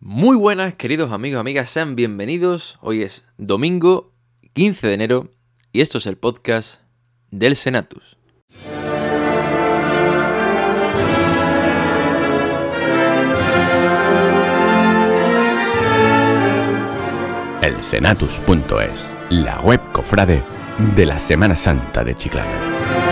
Muy buenas, queridos amigos, amigas, sean bienvenidos. Hoy es domingo 15 de enero y esto es el podcast del Senatus. El Senatus.es, la web cofrade de la Semana Santa de Chiclana.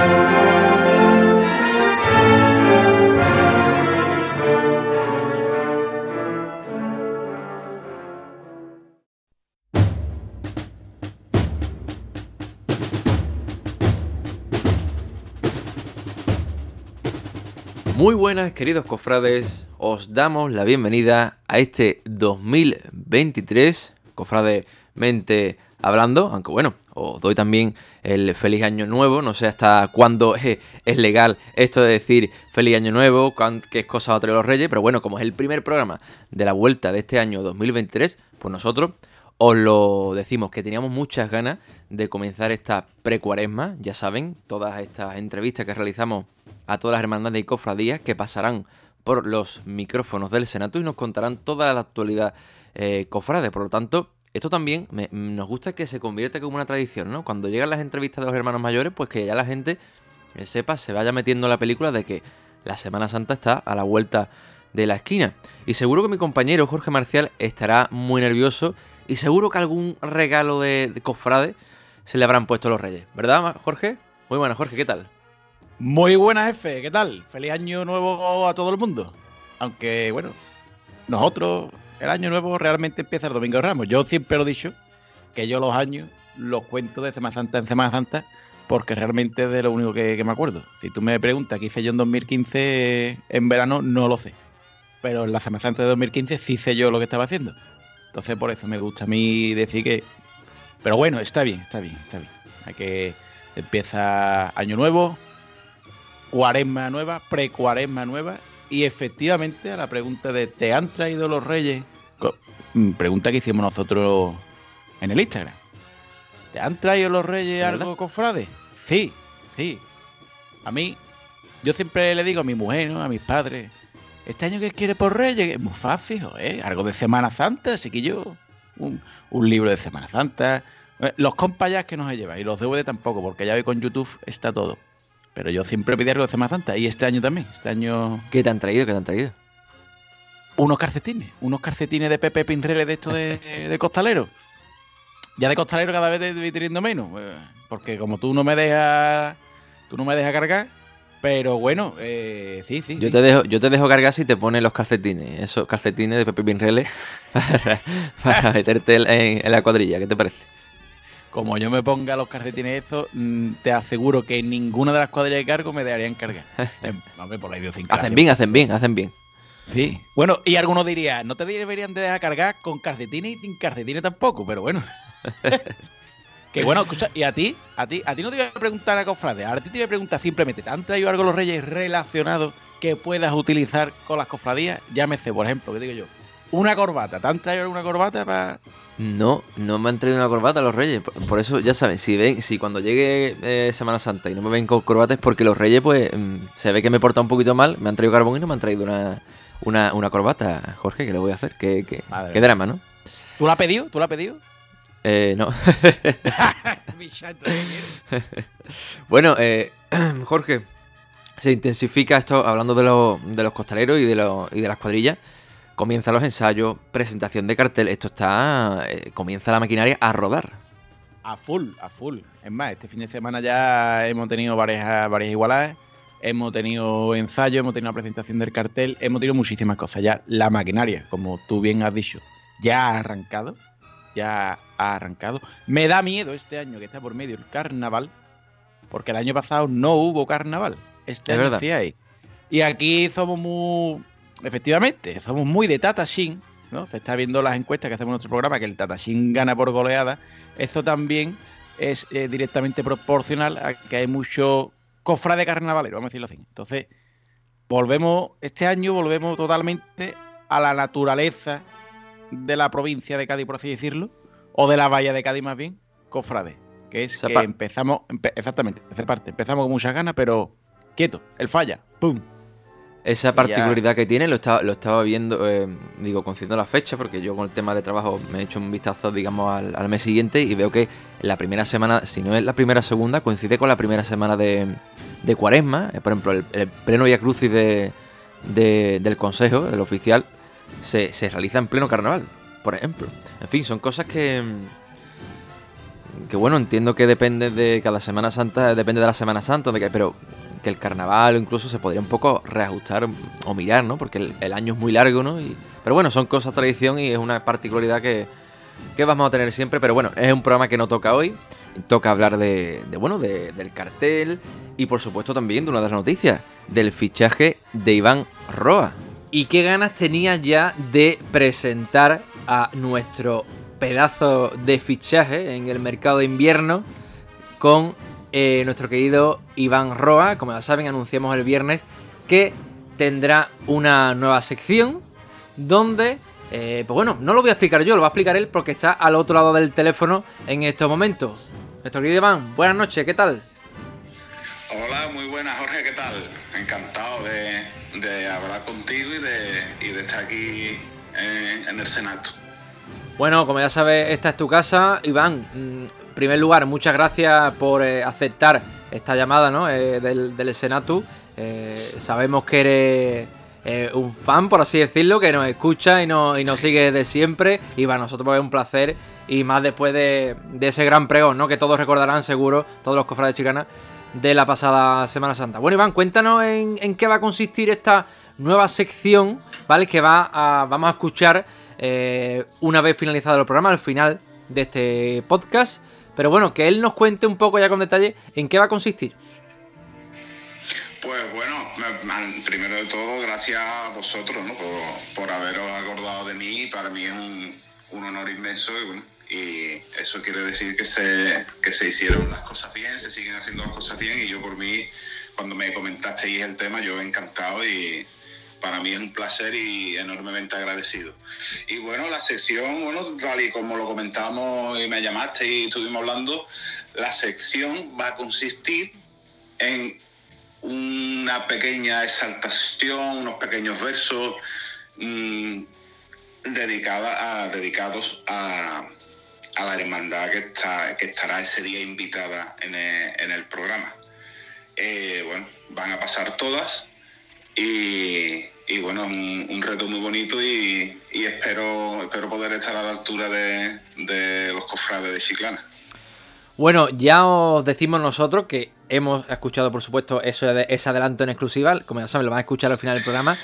Muy buenas, queridos cofrades. Os damos la bienvenida a este 2023, cofrademente hablando, aunque bueno, os doy también el feliz año nuevo. No sé hasta cuándo es, legal esto de decir feliz año nuevo, qué es cosa de los reyes, pero bueno, como es el primer programa de la vuelta de este año 2023, pues nosotros os lo decimos que teníamos muchas ganas de comenzar esta precuaresma. Ya saben, todas estas entrevistas que realizamos a todas las hermandades y cofradías que pasarán por los micrófonos del Senato y nos contarán toda la actualidad eh, cofrade. Por lo tanto, esto también nos gusta que se convierta como una tradición, ¿no? Cuando llegan las entrevistas de los hermanos mayores, pues que ya la gente eh, sepa, se vaya metiendo en la película de que la Semana Santa está a la vuelta de la esquina. Y seguro que mi compañero Jorge Marcial estará muy nervioso y seguro que algún regalo de, de cofrade se le habrán puesto los reyes. ¿Verdad, Jorge? Muy buenas, Jorge, ¿qué tal? Muy buenas, jefe, ¿qué tal? Feliz año nuevo a todo el mundo. Aunque, bueno, nosotros, el año nuevo realmente empieza el domingo de Ramos. Yo siempre lo he dicho, que yo los años los cuento de Semana Santa en Semana Santa, porque realmente es de lo único que, me acuerdo. Si tú me preguntas qué hice yo en 2015 en verano, no lo sé. Pero en la Semana Santa de 2015 sí sé yo lo que estaba haciendo. Entonces, por eso me gusta a mí decir que. Pero bueno, está bien, está bien, está bien. Hay que. Empieza año nuevo, cuaresma nueva, pre-cuaresma nueva. Y efectivamente, a la pregunta de ¿te han traído los reyes? Mm, pregunta que hicimos nosotros en el Instagram. ¿Te han traído los reyes algo, cofrade? Sí, sí. A mí, yo siempre le digo a mi mujer, a mis padres, ¿este año qué quiere por reyes? Es muy fácil, ¿eh? Algo de Semana Santa, así que yo, un, libro de Semana Santa. Eh, los compas ya que nos lleva y los DVD tampoco, porque ya hoy con YouTube está todo. Pero yo siempre pedí algo de Semana Santa y este año también. Este año. ¿Qué te han traído? ¿Qué te han traído? Unos calcetines. Unos calcetines de Pepe Pinrele de esto de, costalero. Ya de costalero cada vez te voy teniendo menos. Eh, porque como tú no me dejas. Tú no me dejas cargar. Pero bueno, eh, sí, sí. Yo, Te dejo, yo te dejo cargar si te pones los calcetines. Esos calcetines de Pepe Pinrele. para, meterte en la cuadrilla. ¿Qué te parece? Como yo me ponga los calcetines estos, mm, te aseguro que ninguna de las cuadrillas de cargo me dejarían cargar. Em, por la Hacen bien, hacen bien, hacen bien. Sí. Bueno, y algunos dirían, no te deberían de dejar cargar con calcetines y sin calcetines tampoco, pero bueno. que bueno, escucha, y a ti, a ti, a ti no te voy a preguntar a cofrades, a ti te voy a preguntar simplemente, ¿te han traído algo los reyes relacionados que puedas utilizar con las cofradías? Llámese, por ejemplo, ¿qué digo yo? Una corbata, ¿te han traído alguna corbata para no, no me han traído una corbata los reyes. Por eso, ya saben, si ven, si cuando llegue eh, Semana Santa y no me ven con corbata es porque los reyes, pues, mm, se ve que me porta un poquito mal, me han traído carbón y no me han traído una, una, corbata. Jorge, ¿qué le voy a hacer? Qué, qué, drama, ¿no? ¿Tú la has pedido? ¿Tú la has pedido? Eh, no. bueno, eh, Jorge, se intensifica esto, hablando de, los, de los costaleros y de, los, y de las cuadrillas. Comienzan los ensayos, presentación de cartel. Esto está. Eh, comienza la maquinaria a rodar. A full, a full. Es más, este fin de semana ya hemos tenido varias, varias igualadas. Hemos tenido ensayos, hemos tenido la presentación del cartel, hemos tenido muchísimas cosas. Ya la maquinaria, como tú bien has dicho, ya ha arrancado. Ya ha arrancado. Me da miedo este año que está por medio el carnaval, porque el año pasado no hubo carnaval. Este es año verdad. sí hay. Y aquí somos muy efectivamente, somos muy de Tata Shin, ¿no? Se está viendo las encuestas que hacemos en nuestro programa, que el Tata Shin gana por goleada. Eso también es eh, directamente proporcional a que hay mucho cofra de carnavalero, vamos a decirlo así. Entonces, volvemos, este año volvemos totalmente a la naturaleza de la provincia de Cádiz, por así decirlo, o de la bahía de Cádiz más bien, cofrade. Que es que empezamos, exactamente, esa parte, empezamos con muchas ganas, pero quieto, el falla, ¡pum! Esa particularidad que tiene, lo estaba, lo estaba viendo, eh, digo, conciendo la fecha, porque yo con el tema de trabajo me he hecho un vistazo, digamos, al, mes siguiente y veo que la primera semana, si no es la primera segunda, coincide con la primera semana de, de cuaresma. Eh, por ejemplo, el, pleno Via Crucis de, del Consejo, el oficial, se, se realiza en pleno carnaval, por ejemplo. En fin, son cosas que que bueno, entiendo que depende de cada Semana Santa, depende de la Semana Santa, de que, pero que el carnaval incluso se podría un poco reajustar o mirar, ¿no? Porque el, año es muy largo, ¿no? Pero bueno, son cosas tradición y es una particularidad que, que, vamos a tener siempre. Pero bueno, es un programa que no toca hoy. Toca hablar de, de bueno, de, del cartel y por supuesto también de una de las noticias, del fichaje de Iván Roa. ¿Y qué ganas tenía ya de presentar a nuestro pedazo de fichaje en el mercado de invierno con eh, nuestro querido Iván Roa. Como ya saben, anunciamos el viernes que tendrá una nueva sección donde, eh, pues bueno, no lo voy a explicar yo, lo va a explicar él porque está al otro lado del teléfono en estos momentos. Nuestro querido Iván, buenas noches, ¿qué tal? Hola, muy buenas Jorge, ¿qué tal? Encantado de, hablar contigo y de, estar aquí en el Senato. Bueno, como ya sabes, esta es tu casa. Iván, en primer lugar, muchas gracias por eh, aceptar esta llamada ¿no? Eh, del, Senatu. Eh, sabemos que eres un fan, por así decirlo, que nos escucha y, nos, y nos sigue de siempre. Y para nosotros es un placer. Y más después de, ese gran pregón, ¿no? Que todos recordarán seguro, todos los cofrades chicanas, de la pasada Semana Santa. Bueno, Iván, cuéntanos en, qué va a consistir esta nueva sección, ¿vale? Que va a, vamos a escuchar una vez finalizado el programa, al final de este podcast. Pero bueno, que él nos cuente un poco ya con detalle en qué va a consistir. Pues bueno, primero de todo, gracias a vosotros ¿no? por, haberos acordado de mí. Para mí es un, honor inmenso y, eso quiere decir que se, que se hicieron las cosas bien, se siguen haciendo las cosas bien y yo por mí, cuando me comentasteis el tema, yo encantado y, para mí es un placer y enormemente agradecido. Y bueno, la sección, bueno, tal y como lo comentamos y me llamaste y estuvimos hablando, la sección va a consistir en una pequeña exaltación, unos pequeños versos mmm, dedicada a, dedicados a, la hermandad que, está, que estará ese día invitada en el, programa. Eh, bueno, van a pasar todas y, bueno, es un, reto muy bonito y, espero, espero poder estar a la altura de, los cofrades de Chiclana. Bueno, ya os decimos nosotros que hemos escuchado, por supuesto, eso ese adelanto en exclusiva, como ya saben, lo van a escuchar al final del programa,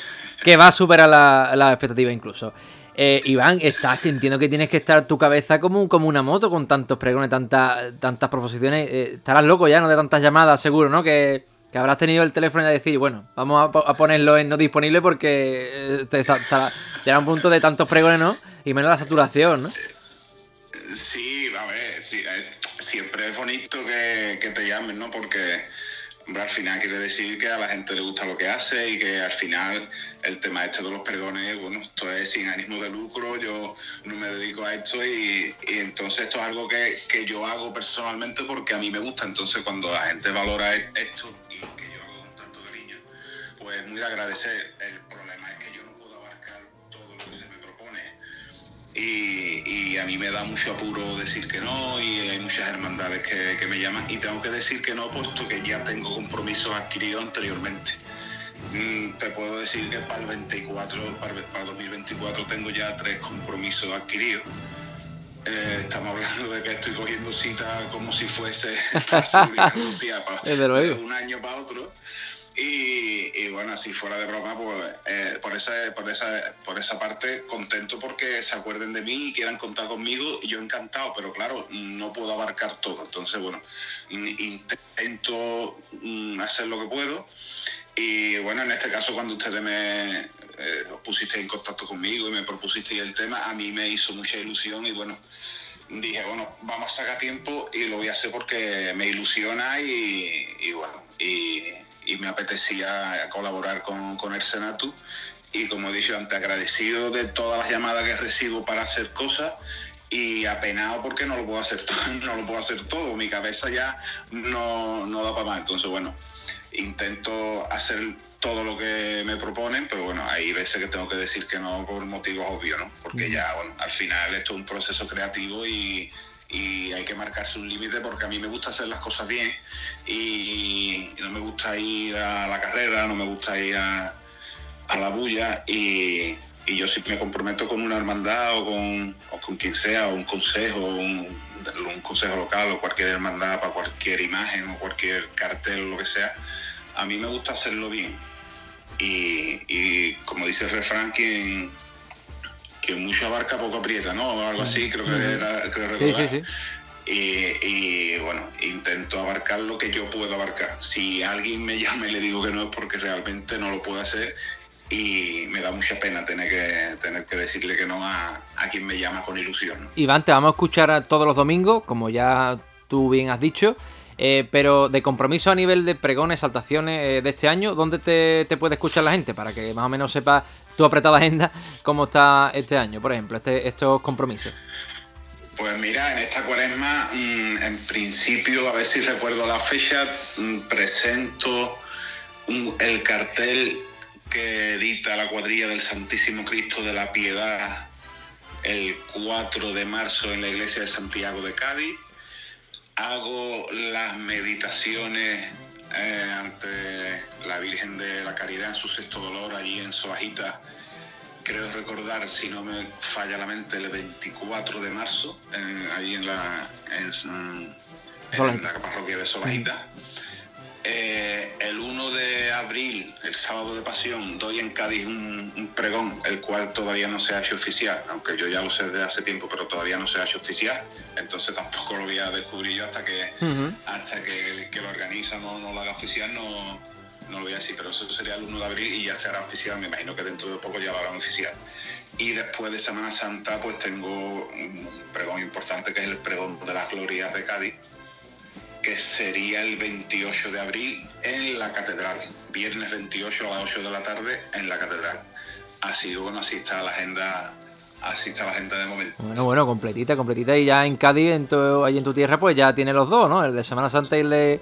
que va a superar las la expectativas incluso. Eh, Iván, estás, entiendo que tienes que estar tu cabeza como, como una moto con tantos pregones, tantas, tantas proposiciones. Eh, estarás loco ya, ¿no? De tantas llamadas, seguro, ¿no? Que, que habrás tenido el teléfono y a decir, bueno, vamos a, ponerlo en no disponible porque eh, te, llega un punto de tantos pregones, ¿no? Y menos la saturación, ¿no? Sí, a ver, eh, siempre es bonito que, te llamen, ¿no? Porque al final quiere decir que a la gente le gusta lo que hace y que al final el tema este de los pregones, bueno, esto es sin ánimo de lucro, yo no me dedico a esto y, entonces esto es algo que, que, yo hago personalmente porque a mí me gusta, entonces cuando la gente valora esto pues muy de agradecer. El problema es que yo Y, a mí me da mucho apuro decir que no y hay muchas hermandades que, me llaman y tengo que decir que no puesto que ya tengo compromisos adquiridos anteriormente. Mm, te puedo decir que para el 24, para, el 2024 tengo ya tres compromisos adquiridos. Eh, estamos hablando de que estoy cogiendo cita como si fuese para de un año para otro. Y, bueno, si fuera de broma, pues eh, por, esa, por, esa, por esa parte contento porque se acuerden de mí y quieran contar conmigo. Yo encantado, pero claro, no puedo abarcar todo. Entonces, bueno, intento mm, hacer lo que puedo. Y bueno, en este caso, cuando ustedes me eh, en contacto conmigo y me propusiste el tema, a mí me hizo mucha ilusión y bueno, dije, bueno, vamos a sacar tiempo y lo voy a hacer porque me ilusiona y, y bueno, y y me apetecía colaborar con, con el Senatu. Y como he dicho antes, agradecido de todas las llamadas que recibo para hacer cosas y apenado porque no lo puedo hacer todo, no lo puedo hacer todo. Mi cabeza ya no, no da para más. Entonces, bueno, intento hacer todo lo que me proponen, pero bueno, hay veces que tengo que decir que no por motivos obvios, ¿no? Porque ya, bueno, al final esto es un proceso creativo y, y hay que marcarse un límite porque a mí me gusta hacer las cosas bien y, no me gusta ir a la carrera, no me gusta ir a, a la bulla y, y, yo sí me comprometo con una hermandad o con, o con quien sea, o un consejo, un, consejo local o cualquier hermandad para cualquier imagen o cualquier cartel lo que sea, a mí me gusta hacerlo bien. Y, como dice el refrán, quien, mucho abarca poco aprieta, ¿no? O algo así, creo que era. Creo sí, sí, sí. Y, bueno, intento abarcar lo que yo puedo abarcar. Si alguien me llama y le digo que no es porque realmente no lo puedo hacer y me da mucha pena tener que, tener que decirle que no a, quien me llama con ilusión. Iván, te vamos a escuchar todos los domingos, como ya tú bien has dicho. Eh, pero de compromiso a nivel de pregones, saltaciones eh, de este año, ¿dónde te, puede escuchar la gente? Para que más o menos sepa tu apretada agenda cómo está este año, por ejemplo, este, estos compromisos. Pues mira, en esta cuaresma, mm, en principio, a ver si recuerdo la fecha, mm, presento el cartel que edita la cuadrilla del Santísimo Cristo de la Piedad el 4 de marzo en la iglesia de Santiago de Cádiz hago las meditaciones eh, ante la Virgen de la Caridad en su sexto dolor allí en Sobajita. Creo recordar, si no me falla la mente, el 24 de marzo, allí en la, en, la parroquia de Sobajita. Eh, el 1 de abril, el sábado de pasión, doy en Cádiz un, pregón, el cual todavía no se ha hecho oficial, aunque yo ya lo sé desde hace tiempo, pero todavía no se ha hecho oficial, entonces tampoco lo voy a descubrir yo hasta que, hasta que, que, lo organiza no, no, lo haga oficial, no, no lo voy a decir, pero eso sería el 1 de abril y ya se hará oficial, me imagino que dentro de poco ya lo harán oficial. Y después de Semana Santa, pues tengo un pregón importante que es el pregón de las glorias de Cádiz que sería el 28 de abril en la catedral, viernes 28 a las 8 de la tarde en la catedral. Así bueno, así está la agenda, así está la agenda de momento. Bueno, bueno, completita, completita. Y ya en Cádiz, en tu, ahí en tu tierra, pues ya tiene los dos, ¿no? El de Semana Santa y el de,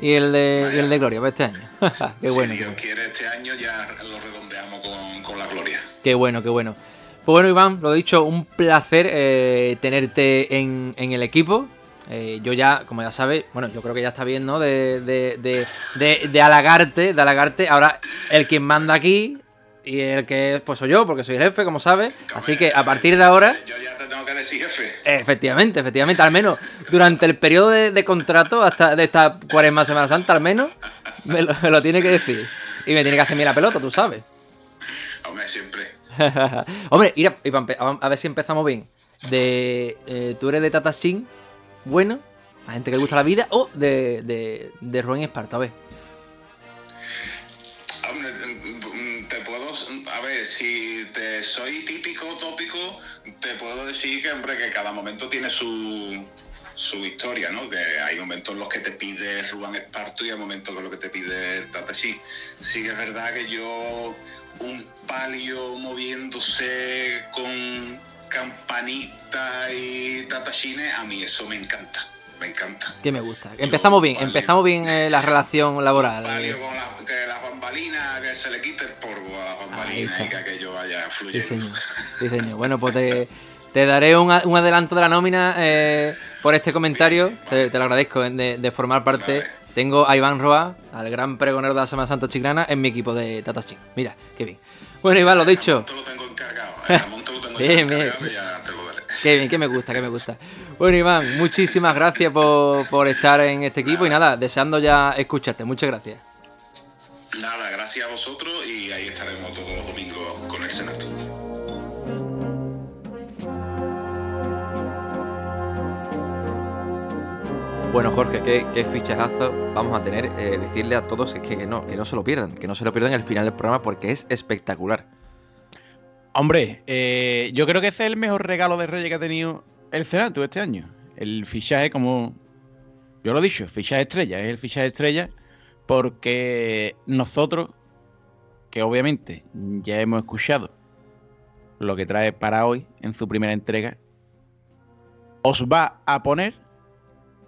y el de, el de Gloria para este año. qué bueno. Si Dios quiere este año ya lo redondeamos con, la Gloria. Qué bueno, qué bueno. Pues bueno, Iván, lo dicho, un placer eh, tenerte en, en el equipo. Eh, yo ya, como ya sabes, bueno, yo creo que ya está bien, ¿no? De, de, de, de, halagarte, de halagarte. Ahora, el quien manda aquí y el que pues soy yo, porque soy el jefe, como sabes. Así que a partir de ahora. Yo ya te tengo que decir jefe. Efectivamente, efectivamente. Al menos durante el periodo de, contrato, hasta de esta cuaresma Semana Santa, al menos, me lo, tiene que decir. Y me tiene que hacer mí la pelota, tú sabes. Hombre, siempre. Hombre, ir a, ver si empezamos bien. De. Eh, tú eres de Tatashin bueno, a gente que le gusta la vida, o de, de, de Rubén Esparta, a ver. te puedo, a ver, si te soy típico, tópico, te puedo decir que, hombre, que cada momento tiene su, su historia, ¿no? Que hay momentos en los que te pide Rubén Esparto y hay momentos en los que te pide Tatashi. Sí que es verdad que yo, un palio moviéndose con campanita y tatashines, a mí eso me encanta. Me encanta. Que me gusta. Empezamos bien, empezamos bien eh, la relación laboral. Eh. Con la, que las bambalinas, que se le quite el polvo a las bambalinas y que aquello vaya fluyendo. Sí, señor. Bueno, pues te, daré un, adelanto de la nómina eh, por este comentario. te, lo agradezco de, formar parte. Tengo a Iván Roa, al gran pregonero de la Semana Santa Chiclana, en mi equipo de Tatachín. Mira, qué bien. Bueno, Iván, lo dicho. lo tengo encargado. Bien, Qué bien, que me gusta, que me gusta. Bueno, Iván, muchísimas gracias por, estar en este equipo y nada, deseando ya escucharte. Muchas gracias. Nada, gracias a vosotros y ahí estaremos todos los domingos con el Senato. Bueno, Jorge, qué, qué fichajazo vamos a tener. Eh, decirle a todos que, que, no, que no se lo pierdan, que no se lo pierdan al final del programa porque es espectacular. Hombre, eh, yo creo que ese es el mejor regalo de Reyes que ha tenido el Senato este año. El fichaje, como yo lo he dicho, fichaje estrella, es el fichaje estrella porque nosotros, que obviamente ya hemos escuchado lo que trae para hoy en su primera entrega, os va a poner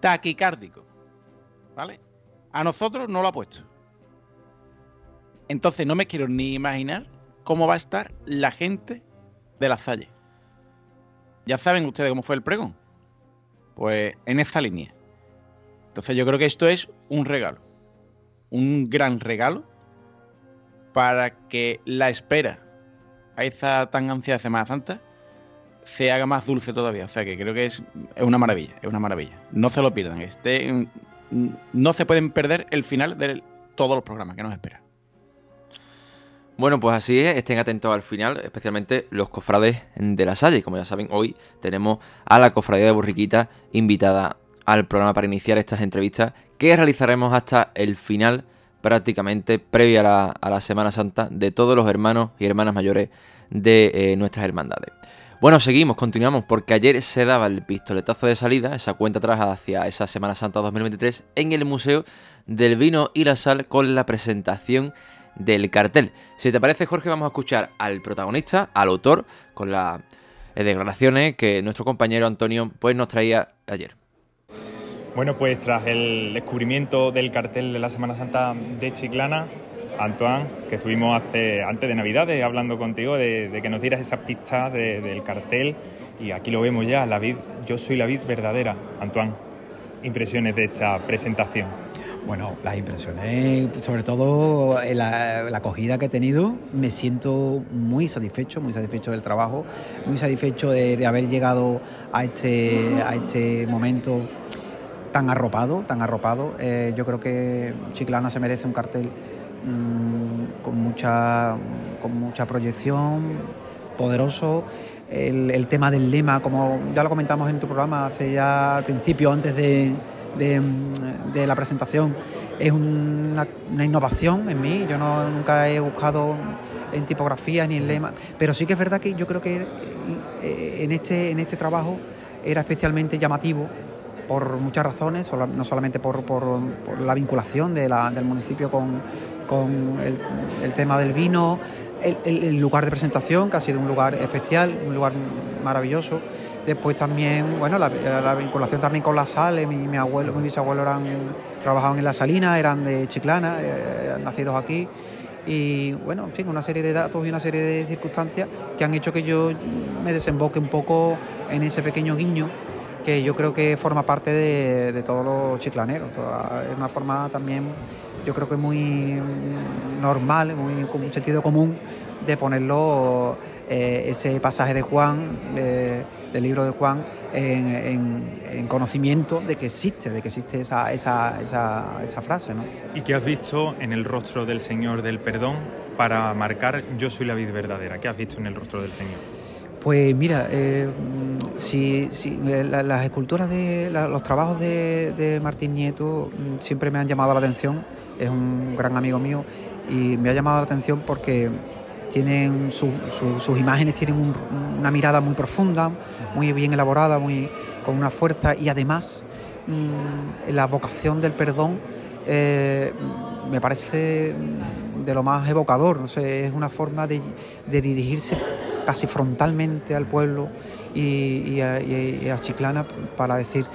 taquicárdico. ¿Vale? A nosotros no lo ha puesto. Entonces no me quiero ni imaginar cómo va a estar la gente de la Salle. Ya saben ustedes cómo fue el pregón. Pues en esa línea. Entonces yo creo que esto es un regalo. Un gran regalo para que la espera a esa tan ansiada Semana Santa se haga más dulce todavía. O sea que creo que es, una maravilla, es una maravilla. No se lo pierdan. Este, no se pueden perder el final de todos los programas que nos esperan. Bueno, pues así es, estén atentos al final, especialmente los cofrades de la Salle. Como ya saben, hoy tenemos a la cofradía de Burriquita invitada al programa para iniciar estas entrevistas que realizaremos hasta el final, prácticamente previa a la, Semana Santa, de todos los hermanos y hermanas mayores de eh, nuestras hermandades. Bueno, seguimos, continuamos, porque ayer se daba el pistoletazo de salida, esa cuenta atrás hacia esa Semana Santa 2023, en el Museo del Vino y la Sal con la presentación del cartel. Si te parece, Jorge, vamos a escuchar al protagonista, al autor, con las eh, declaraciones que nuestro compañero Antonio pues, nos traía ayer. Bueno, pues tras el descubrimiento del cartel de la Semana Santa de Chiclana, Antoine, que estuvimos hace, antes de Navidades hablando contigo de, que nos dieras esas pistas del cartel y aquí lo vemos ya, la vid, yo soy la vid verdadera. Antoine, impresiones de esta presentación. Bueno, las impresiones, sobre todo eh, la, acogida que he tenido, me siento muy satisfecho, muy satisfecho del trabajo, muy satisfecho de, haber llegado a este, a este momento tan arropado, tan arropado. Eh, yo creo que Chiclana se merece un cartel mm, con, mucha, con mucha proyección, poderoso. El, tema del lema, como ya lo comentamos en tu programa hace ya al principio, antes de, de, la presentación es una, innovación en mí. Yo no, nunca he buscado en tipografía ni en lema, pero sí que es verdad que yo creo que eh, en este, en este trabajo era especialmente llamativo por muchas razones, no solamente por, la vinculación del municipio con, el, tema del vino, el, lugar de presentación, que ha sido un lugar especial, un lugar maravilloso. Después también, bueno, la, vinculación también con la sal, mi, mi abuelo, mi bisabuelo eran, trabajaban en la salina, eran de Chiclana, eh, nacidos aquí. Y bueno, en fin, una serie de datos y una serie de circunstancias que han hecho que yo me desemboque un poco en ese pequeño guiño que yo creo que forma parte de, todos los chiclaneros. es una forma también, yo creo que muy normal, muy con un sentido común de ponerlo eh, ese pasaje de Juan del libro de Juan en, conocimiento de que existe, de que existe esa, esa, esa, esa frase. ¿no? ¿Y qué has visto en el rostro del Señor del perdón para marcar yo soy la vida verdadera? ¿Qué has visto en el rostro del Señor? Pues mira, eh, si, eh, las esculturas de los trabajos de, Martín Nieto mm, siempre me han llamado la atención. Es un gran amigo mío y me ha llamado la atención porque tienen sus imágenes tienen una mirada muy profunda, muy bien elaborada, muy, con una fuerza y además mm, la vocación del perdón eh, me parece de lo más evocador, no sé, es una forma de, dirigirse casi frontalmente al pueblo y, a, Chiclana para decir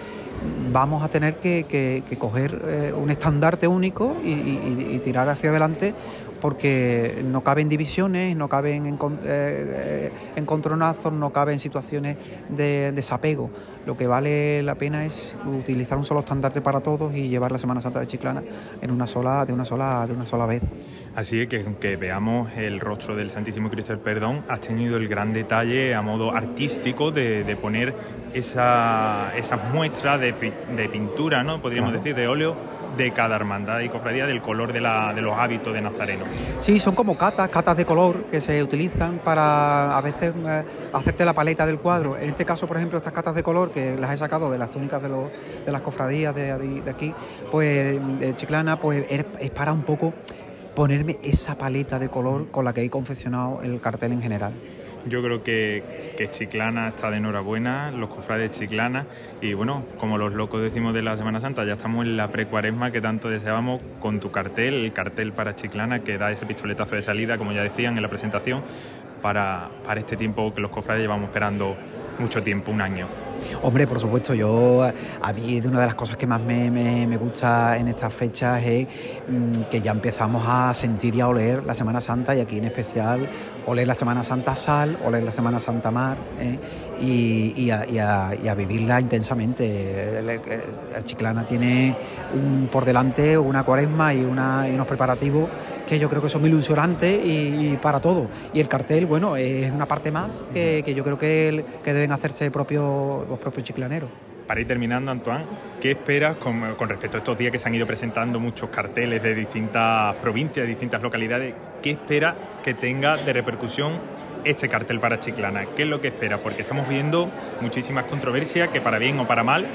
vamos a tener que, coger eh, un estandarte único y, tirar hacia adelante porque no caben divisiones, no caben en, eh, encontronazos, no caben situaciones de desapego. Lo que vale la pena es utilizar un solo estandarte para todos y llevar la Semana Santa de Chiclana en una sola, de una sola, de una sola vez. Así que que veamos el rostro del Santísimo Cristo del Perdón, has tenido el gran detalle a modo artístico de, poner esa, esas muestras de, pintura, ¿no? Podríamos decir, de óleo de cada hermandad y cofradía del color de, los hábitos de Nazareno. Sí, son como catas, catas de color que se utilizan para a veces eh, hacerte la paleta del cuadro. En este caso, por ejemplo, estas catas de color que las he sacado de las túnicas de, de las cofradías de, aquí, pues de Chiclana, pues es para un poco ponerme esa paleta de color con la que he confeccionado el cartel en general. Yo creo que, que, Chiclana está de enhorabuena, los cofrades Chiclana, y bueno, como los locos decimos de la Semana Santa, ya estamos en la precuaresma que tanto deseábamos con tu cartel, el cartel para Chiclana, que da ese pistoletazo de salida, como ya decían en la presentación, para, para este tiempo que los cofrades llevamos esperando mucho tiempo, un año. Hombre, por supuesto, yo a mí una de las cosas que más me, me, gusta en estas fechas es mm, que ya empezamos a sentir y a oler la Semana Santa y aquí en especial oler la Semana Santa sal, oler la Semana Santa mar ¿eh? y, a, vivirla intensamente. La Chiclana tiene un, por delante una cuaresma y, y unos preparativos que yo creo que son ilusionantes y, para todo. Y el cartel, bueno, es una parte más que, yo creo que, que deben hacerse propios, los propios chiclaneros. Para ir terminando, Antoine, ¿qué esperas con, respecto a estos días que se han ido presentando muchos carteles de distintas provincias, de distintas localidades? ¿Qué esperas que tenga de repercusión este cartel para Chiclana? ¿Qué es lo que esperas? Porque estamos viendo muchísimas controversias que para bien o para mal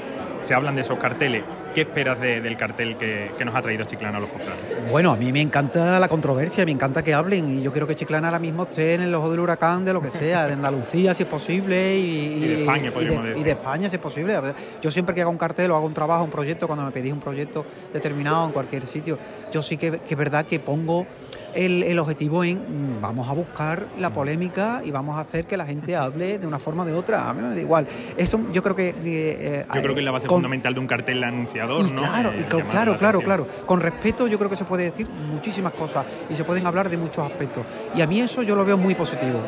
se hablan de esos carteles. ¿Qué esperas del cartel que, nos ha traído Chiclana a los cofrades? Bueno, a mí me encanta la controversia, me encanta que hablen y yo quiero que Chiclana ahora mismo esté en el ojo del huracán de lo que sea, de Andalucía si es posible y, de España, y de, España si es posible. Yo siempre que hago un cartel o hago un trabajo, un proyecto, cuando me pedís un proyecto determinado en cualquier sitio, yo sí que, que es verdad que pongo el, objetivo en mm, vamos a buscar la polémica y vamos a hacer que la gente hable de una forma o de otra. A mí me da igual. Eso yo creo que. Eh, yo creo que es la base fundamental de un cartel anunciador, ¿no? Claro, eh, claro, claro, claro. Con respeto, yo creo que se puede decir muchísimas cosas y se pueden hablar de muchos aspectos. Y a mí eso yo lo veo muy positivo.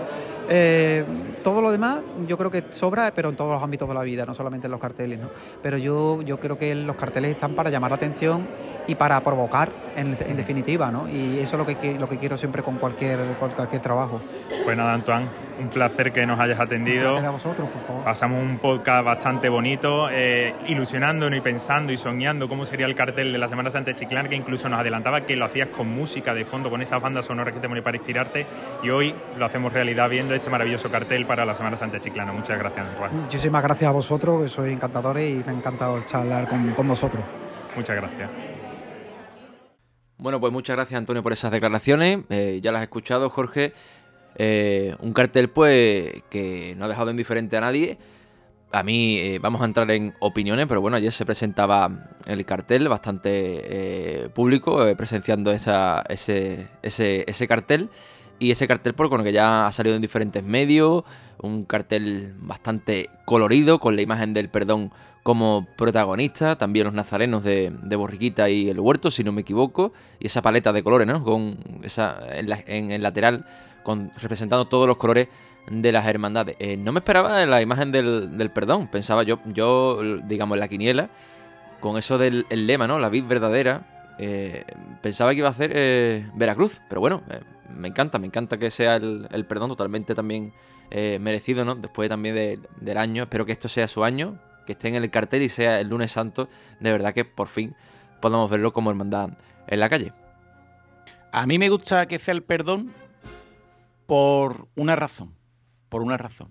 Eh, todo lo demás yo creo que sobra, pero en todos los ámbitos de la vida, no solamente en los carteles. ¿no? Pero yo, yo creo que los carteles están para llamar la atención y para provocar, en, definitiva, ¿no? Y eso es lo que, lo que quiero siempre con cualquier, cualquier trabajo. Pues nada, Antoine, un placer que nos hayas atendido. a vosotros, por favor. Pasamos un podcast bastante bonito, eh, ilusionándonos y pensando y soñando cómo sería el cartel de la Semana Santa de Chiclán, que incluso nos adelantaba que lo hacías con música de fondo, con esas bandas sonoras que te ponen para inspirarte, y hoy lo hacemos realidad viendo este maravilloso cartel para la Semana Santa de Chiclana. Muchas gracias, Antoine. Muchísimas gracias a vosotros, que sois encantadores y me ha encantado charlar con, con vosotros. Muchas gracias. Bueno, pues muchas gracias Antonio por esas declaraciones. Eh, ya las has escuchado, Jorge. Eh, un cartel, pues, que no ha dejado indiferente a nadie. A mí eh, vamos a entrar en opiniones, pero bueno, ayer se presentaba el cartel bastante público, presenciando esa, ese, ese, ese, cartel. Y ese cartel, por con el que ya ha salido en diferentes medios. Un cartel bastante colorido, con la imagen del perdón como protagonista, también los nazarenos de, Borriquita y el huerto, si no me equivoco, y esa paleta de colores, ¿no? Con esa, en, el lateral, con, representando todos los colores de las hermandades. Eh, no me esperaba la imagen del, perdón, pensaba yo, yo, digamos, la quiniela, con eso del lema, ¿no? La vid verdadera, eh, pensaba que iba a hacer eh, Veracruz, pero bueno, me encanta, me encanta que sea el, perdón totalmente también merecido, ¿no? Después también del año, espero que esto sea su año, que esté en el cartel y sea el lunes santo, de verdad que por fin podamos verlo como hermandad en la calle. A mí me gusta que sea el perdón por una razón, por una razón.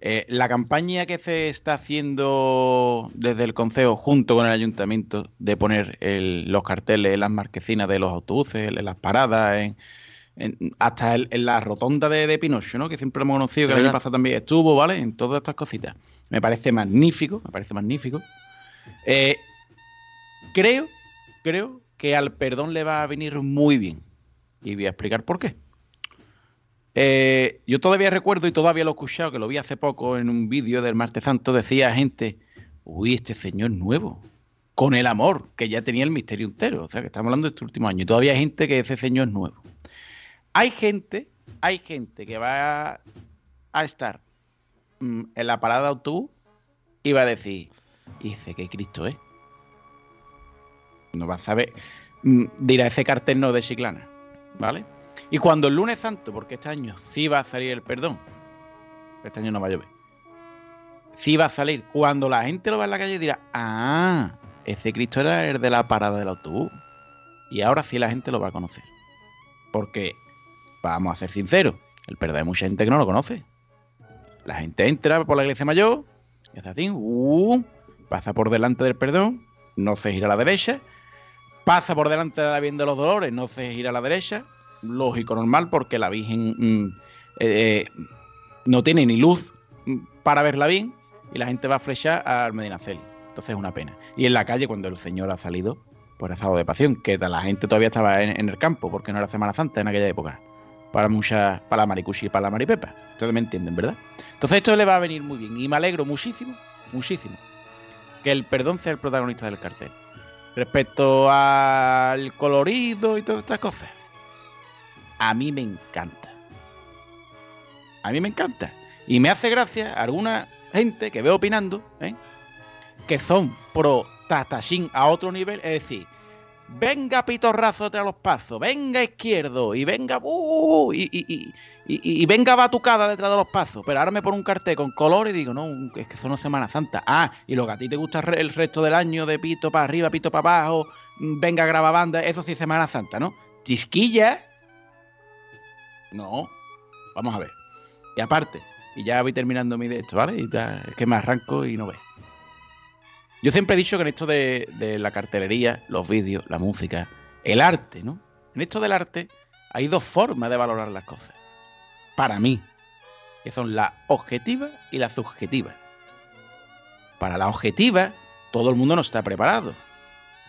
Eh, la campaña que se está haciendo desde el Consejo junto con el Ayuntamiento de poner los carteles en las marquesinas de los autobuses, en las paradas, hasta en la rotonda de, de, Pinocho, ¿no? que siempre hemos conocido, que el año pasado también estuvo, ¿vale? En todas estas cositas. Me parece magnífico, me parece magnífico. Eh, creo, creo que al perdón le va a venir muy bien. Y voy a explicar por qué. Eh, yo todavía recuerdo y todavía lo he escuchado, que lo vi hace poco en un vídeo del Martes Santo, decía gente, uy, este señor nuevo, con el amor, que ya tenía el misterio entero. O sea, que estamos hablando de este último año. Y todavía hay gente que ese señor es nuevo. Hay gente, hay gente que va a estar Mm, en la parada de autobús iba a decir, y dice que Cristo es. No va a saber, mm, dirá ese cartel no de Chiclana, ¿vale? Y cuando el lunes santo, porque este año sí va a salir el perdón, este año no va a llover, sí va a salir, cuando la gente lo va en la calle dirá, ah, ese Cristo era el de la parada del autobús. Y ahora sí la gente lo va a conocer. Porque, vamos a ser sinceros, el perdón hay mucha gente que no lo conoce. La gente entra por la iglesia mayor y hace así, uh, pasa por delante del perdón, no se gira a la derecha, pasa por delante de la Virgen de los Dolores, no se gira a la derecha, lógico, normal, porque la Virgen mm, eh, no tiene ni luz mm, para verla bien y la gente va a flechar al Medinaceli. Entonces es una pena. Y en la calle, cuando el Señor ha salido por estado de pasión, que la gente todavía estaba en, el campo, porque no era Semana Santa en aquella época, para muchas, para la maricuchi y para la maripepa. Ustedes me entienden, ¿verdad? Entonces esto le va a venir muy bien y me alegro muchísimo, muchísimo, que el perdón sea el protagonista del cartel. Respecto al colorido y todas estas cosas, a mí me encanta. A mí me encanta. Y me hace gracia alguna gente que veo opinando, ¿eh? que son pro Tatashin a otro nivel, es decir, venga pitorrazo tras los pasos, venga izquierdo y venga uh, y, y, y, venga batucada detrás de los pasos. Pero ahora me pone un cartel con color y digo, no, es que son no Semana Santa. Ah, y lo que a ti te gusta el resto del año de pito para arriba, pito para abajo, mm, venga graba banda, eso sí es Semana Santa, ¿no? Chisquilla. No, vamos a ver. Y aparte, y ya voy terminando mi de esto, ¿vale? Y ya es que me arranco y no ve. Yo siempre he dicho que en esto de, de la cartelería, los vídeos, la música, el arte, ¿no? En esto del arte hay dos formas de valorar las cosas. Para mí, que son la objetiva y la subjetiva. Para la objetiva, todo el mundo no está preparado.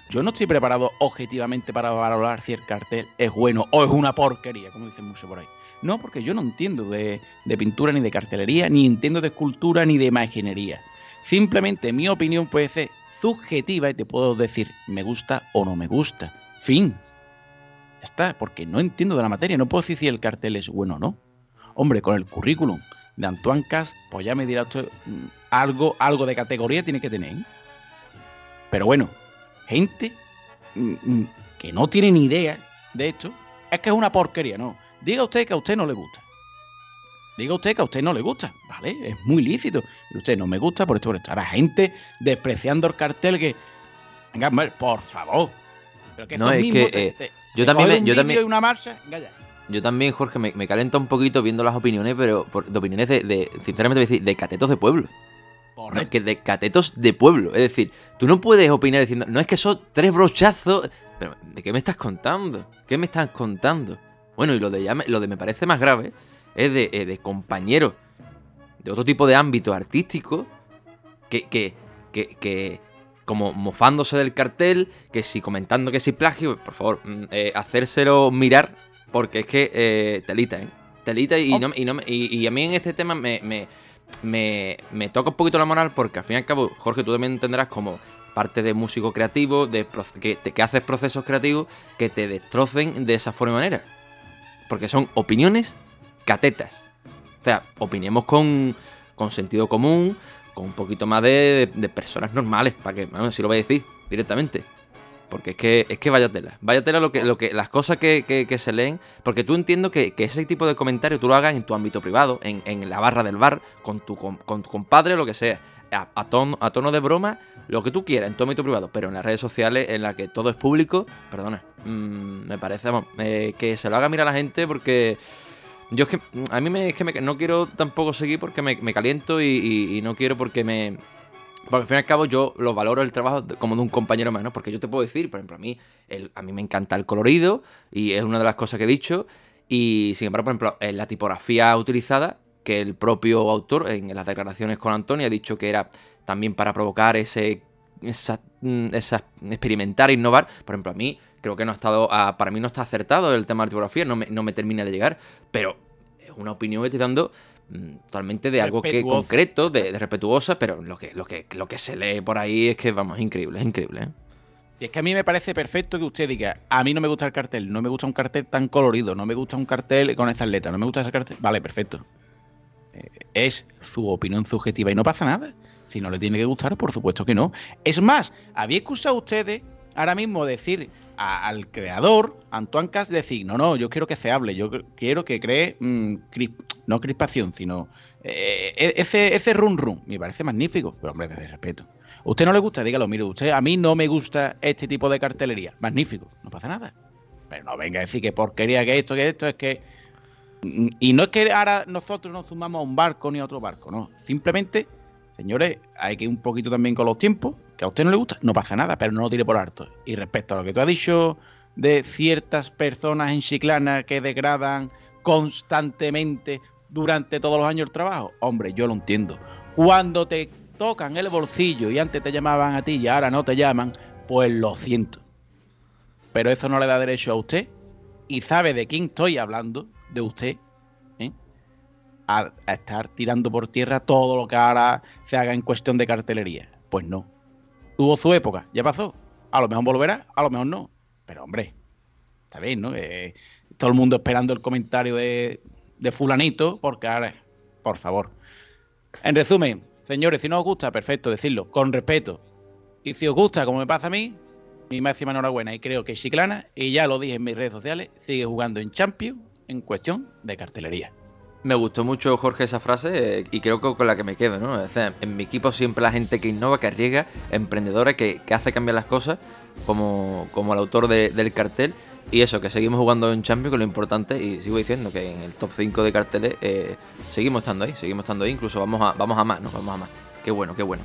Yo no estoy preparado objetivamente para valorar si el cartel es bueno o es una porquería, como dicen mucho por ahí. No, porque yo no entiendo de, pintura ni de cartelería, ni entiendo de escultura ni de imaginería. Simplemente mi opinión puede ser subjetiva y te puedo decir me gusta o no me gusta. Fin. Ya está, porque no entiendo de la materia. No puedo decir si el cartel es bueno o no. Hombre, con el currículum de Antoine Cas, pues ya me dirá usted algo, algo de categoría tiene que tener. ¿eh? Pero bueno, gente que no tiene ni idea de esto, es que es una porquería, no. Diga usted que a usted no le gusta. Diga usted que a usted no le gusta, ¿vale? Es muy lícito. Pero usted no me gusta por esto, por esto. Ahora, gente despreciando el cartel que. Venga, por favor. Pero que no, es que. Eh, te, yo también. Yo también. una marcha, venga ya. Yo también, Jorge, me, me, calenta un poquito viendo las opiniones, pero por, de opiniones de, de, sinceramente, de catetos de pueblo. Correcto. que de catetos de pueblo. Es decir, tú no puedes opinar diciendo, no es que son tres brochazos. Pero, ¿de qué me estás contando? ¿Qué me estás contando? Bueno, y lo de, ya me, lo de me parece más grave es de, eh, de compañeros de otro tipo de ámbito artístico que, que, que, que, como mofándose del cartel, que si comentando que si plagio, por favor, eh, hacérselo mirar, porque es que eh, telita, ¿eh? Telita y, oh. no, y, no, y, y, a mí en este tema me, me, me, me toca un poquito la moral porque al fin y al cabo, Jorge, tú también entenderás como parte de músico creativo, de, que, que haces procesos creativos que te destrocen de esa forma y manera. Porque son opiniones catetas. O sea, opinemos con, con sentido común, con un poquito más de personas normales, para que, bueno, si lo voy a decir directamente. Porque es que, es que vaya tela. Vaya tela lo que, lo que, las cosas que, que, se leen. Porque tú entiendo que, que, ese tipo de comentario tú lo hagas en tu ámbito privado, en, en la barra del bar, con tu, con, con tu compadre, lo que sea. A, tono, a tono de broma, lo que tú quieras, en tu ámbito privado. Pero en las redes sociales, en las que todo es público, perdona, mmm, me parece, vamos, eh, que se lo haga mirar a la gente porque... Yo es que a mí me, es que me, no quiero tampoco seguir porque me, me caliento y, no quiero porque me... Porque al fin y al cabo yo lo valoro el trabajo como de un compañero más, ¿no? Porque yo te puedo decir, por ejemplo, a mí, a mí me encanta el colorido y es una de las cosas que he dicho. Y sin embargo, por ejemplo, la tipografía utilizada, que el propio autor en las declaraciones con Antonio ha dicho que era también para provocar ese... Esa, esa experimentar, innovar. Por ejemplo, a mí creo que no ha estado. Para mí no está acertado el tema de tipografía, no me, no me termina de llegar. Pero es una opinión que estoy dando mm, totalmente de algo que concreto, de, de, respetuosa, pero lo que, lo, que, lo que se lee por ahí es que, vamos, es increíble, es increíble. ¿eh? Y es que a mí me parece perfecto que usted diga, a mí no me gusta el cartel, no me gusta un cartel tan colorido, no me gusta un cartel con esas letras, no me gusta ese cartel. Vale, perfecto. Eh, es su opinión subjetiva y no pasa nada. Si no le tiene que gustar, por supuesto que no. Es más, había escuchado ustedes ahora mismo decir al creador, Antoine Cas, decir, no, no, yo quiero que se hable, yo quiero que cree, mmm, no crispación, sino eh, ese, ese run run. Me parece magnífico, pero hombre, desde respeto. ¿Usted no le gusta? Dígalo, mire, usted, a mí no me gusta este tipo de cartelería. Magnífico, no pasa nada. Pero no venga a decir que porquería, que esto, que esto, es que... Y no es que ahora nosotros nos sumamos a un barco ni a otro barco, no. Simplemente, señores, hay que ir un poquito también con los tiempos que a usted no le gusta, no pasa nada, pero no lo tire por alto. Y respecto a lo que tú has dicho de ciertas personas en Chiclana que degradan constantemente durante todos los años el trabajo, hombre, yo lo entiendo. Cuando te tocan el bolsillo y antes te llamaban a ti y ahora no te llaman, pues lo siento. Pero eso no le da derecho a usted y sabe de quién estoy hablando, de usted. A, estar tirando por tierra todo lo que ahora se haga en cuestión de cartelería. Pues no. Tuvo su época, ya pasó. A lo mejor volverá, a lo mejor no. Pero hombre, está bien, ¿no? Eh, todo el mundo esperando el comentario de, de fulanito, porque ahora, por favor. En resumen, señores, si no os gusta, perfecto, decirlo, con respeto. Y si os gusta, como me pasa a mí, mi máxima enhorabuena. Y creo que Chiclana, y ya lo dije en mis redes sociales, sigue jugando en Champions en cuestión de cartelería. Me gustó mucho, Jorge, esa frase eh, y creo que con la que me quedo, ¿no? O sea, en mi equipo siempre la gente que innova, que arriesga, emprendedora, que, hace cambiar las cosas, como, como el autor del cartel. Y eso, que seguimos jugando en Champions, que lo importante, y sigo diciendo que en el top 5 de carteles eh, seguimos estando ahí, seguimos estando ahí, incluso vamos a, vamos a más, ¿no? Vamos a más. Qué bueno, qué bueno.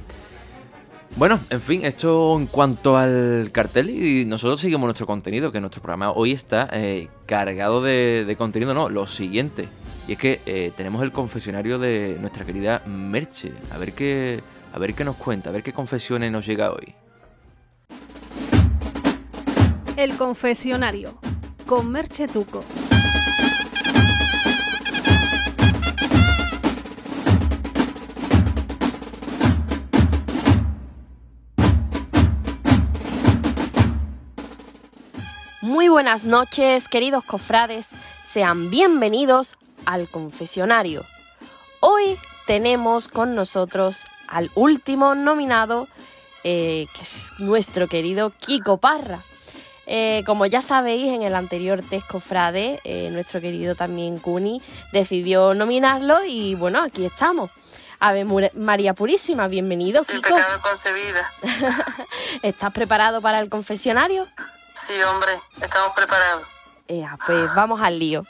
Bueno, en fin, esto en cuanto al cartel y nosotros seguimos nuestro contenido, que nuestro programa hoy está eh, cargado de, contenido, no, lo siguiente. Y es que eh, tenemos el confesionario de nuestra querida Merche. A ver qué, a ver qué nos cuenta, a ver qué confesiones nos llega hoy. El confesionario con Merche Tuco. Muy buenas noches, queridos cofrades. Sean bienvenidos al confesionario. Hoy tenemos con nosotros al último nominado, eh, que es nuestro querido Kiko Parra. Eh, como ya sabéis, en el anterior test cofrade, eh, nuestro querido también Kuni decidió nominarlo y bueno, aquí estamos. Ave María Purísima, bienvenido, Sin Kiko. pecado concebida. ¿Estás preparado para el confesionario? Sí, hombre, estamos preparados. pues vamos al lío.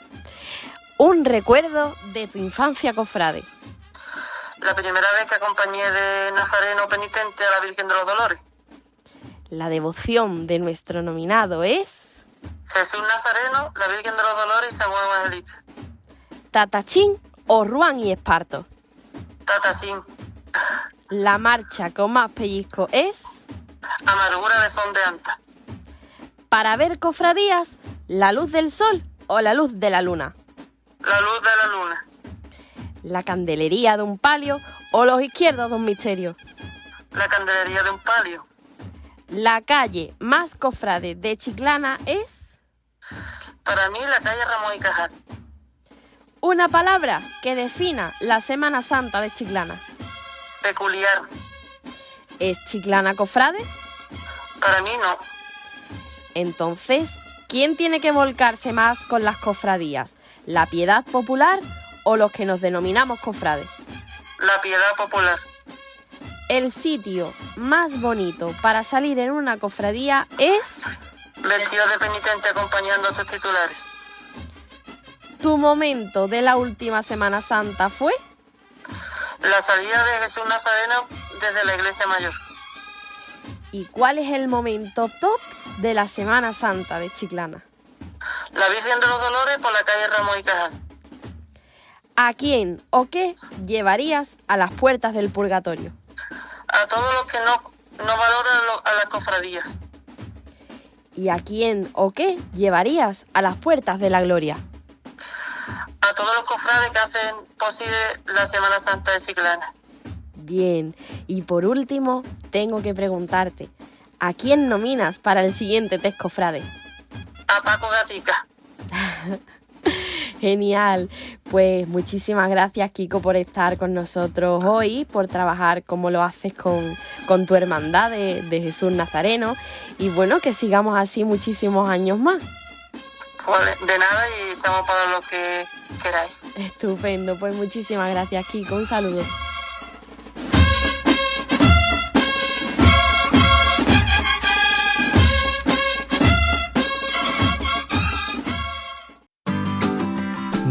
Un recuerdo de tu infancia, cofrade. La primera vez que acompañé de Nazareno penitente a la Virgen de los Dolores. La devoción de nuestro nominado es... Jesús Nazareno, la Virgen de los Dolores y San Juan Evangelista. Tatachín o Ruan y Esparto. Tatachín. La marcha con más pellizco es... Amargura de son de anta. Para ver cofradías, la luz del sol o la luz de la luna. La luz de la luna. La candelería de un palio o los izquierdos de un misterio. La candelería de un palio. La calle más cofrade de Chiclana es... Para mí la calle Ramón y Cajal. Una palabra que defina la Semana Santa de Chiclana. Peculiar. ¿Es Chiclana cofrade? Para mí no. Entonces, ¿quién tiene que volcarse más con las cofradías? La piedad popular o los que nos denominamos cofrades? La piedad popular. El sitio más bonito para salir en una cofradía es... Vestido de penitente acompañando a tus titulares. ¿Tu momento de la última Semana Santa fue? La salida de Jesús Nazareno desde la iglesia mayor. ¿Y cuál es el momento top de la Semana Santa de Chiclana? La Virgen de los Dolores por la calle Ramos y Cajal. ¿A quién o qué llevarías a las puertas del purgatorio? A todos los que no, no valoran a las cofradías. ¿Y a quién o qué llevarías a las puertas de la gloria? A todos los cofrades que hacen posible la Semana Santa de Ciclana. Bien, y por último, tengo que preguntarte, ¿a quién nominas para el siguiente test cofrade? A Paco Gatica. Genial. Pues muchísimas gracias, Kiko, por estar con nosotros hoy, por trabajar como lo haces con, con tu hermandad de, de, Jesús Nazareno. Y bueno, que sigamos así muchísimos años más. Pues de nada y estamos para lo que queráis. Estupendo. Pues muchísimas gracias, Kiko. Un saludo.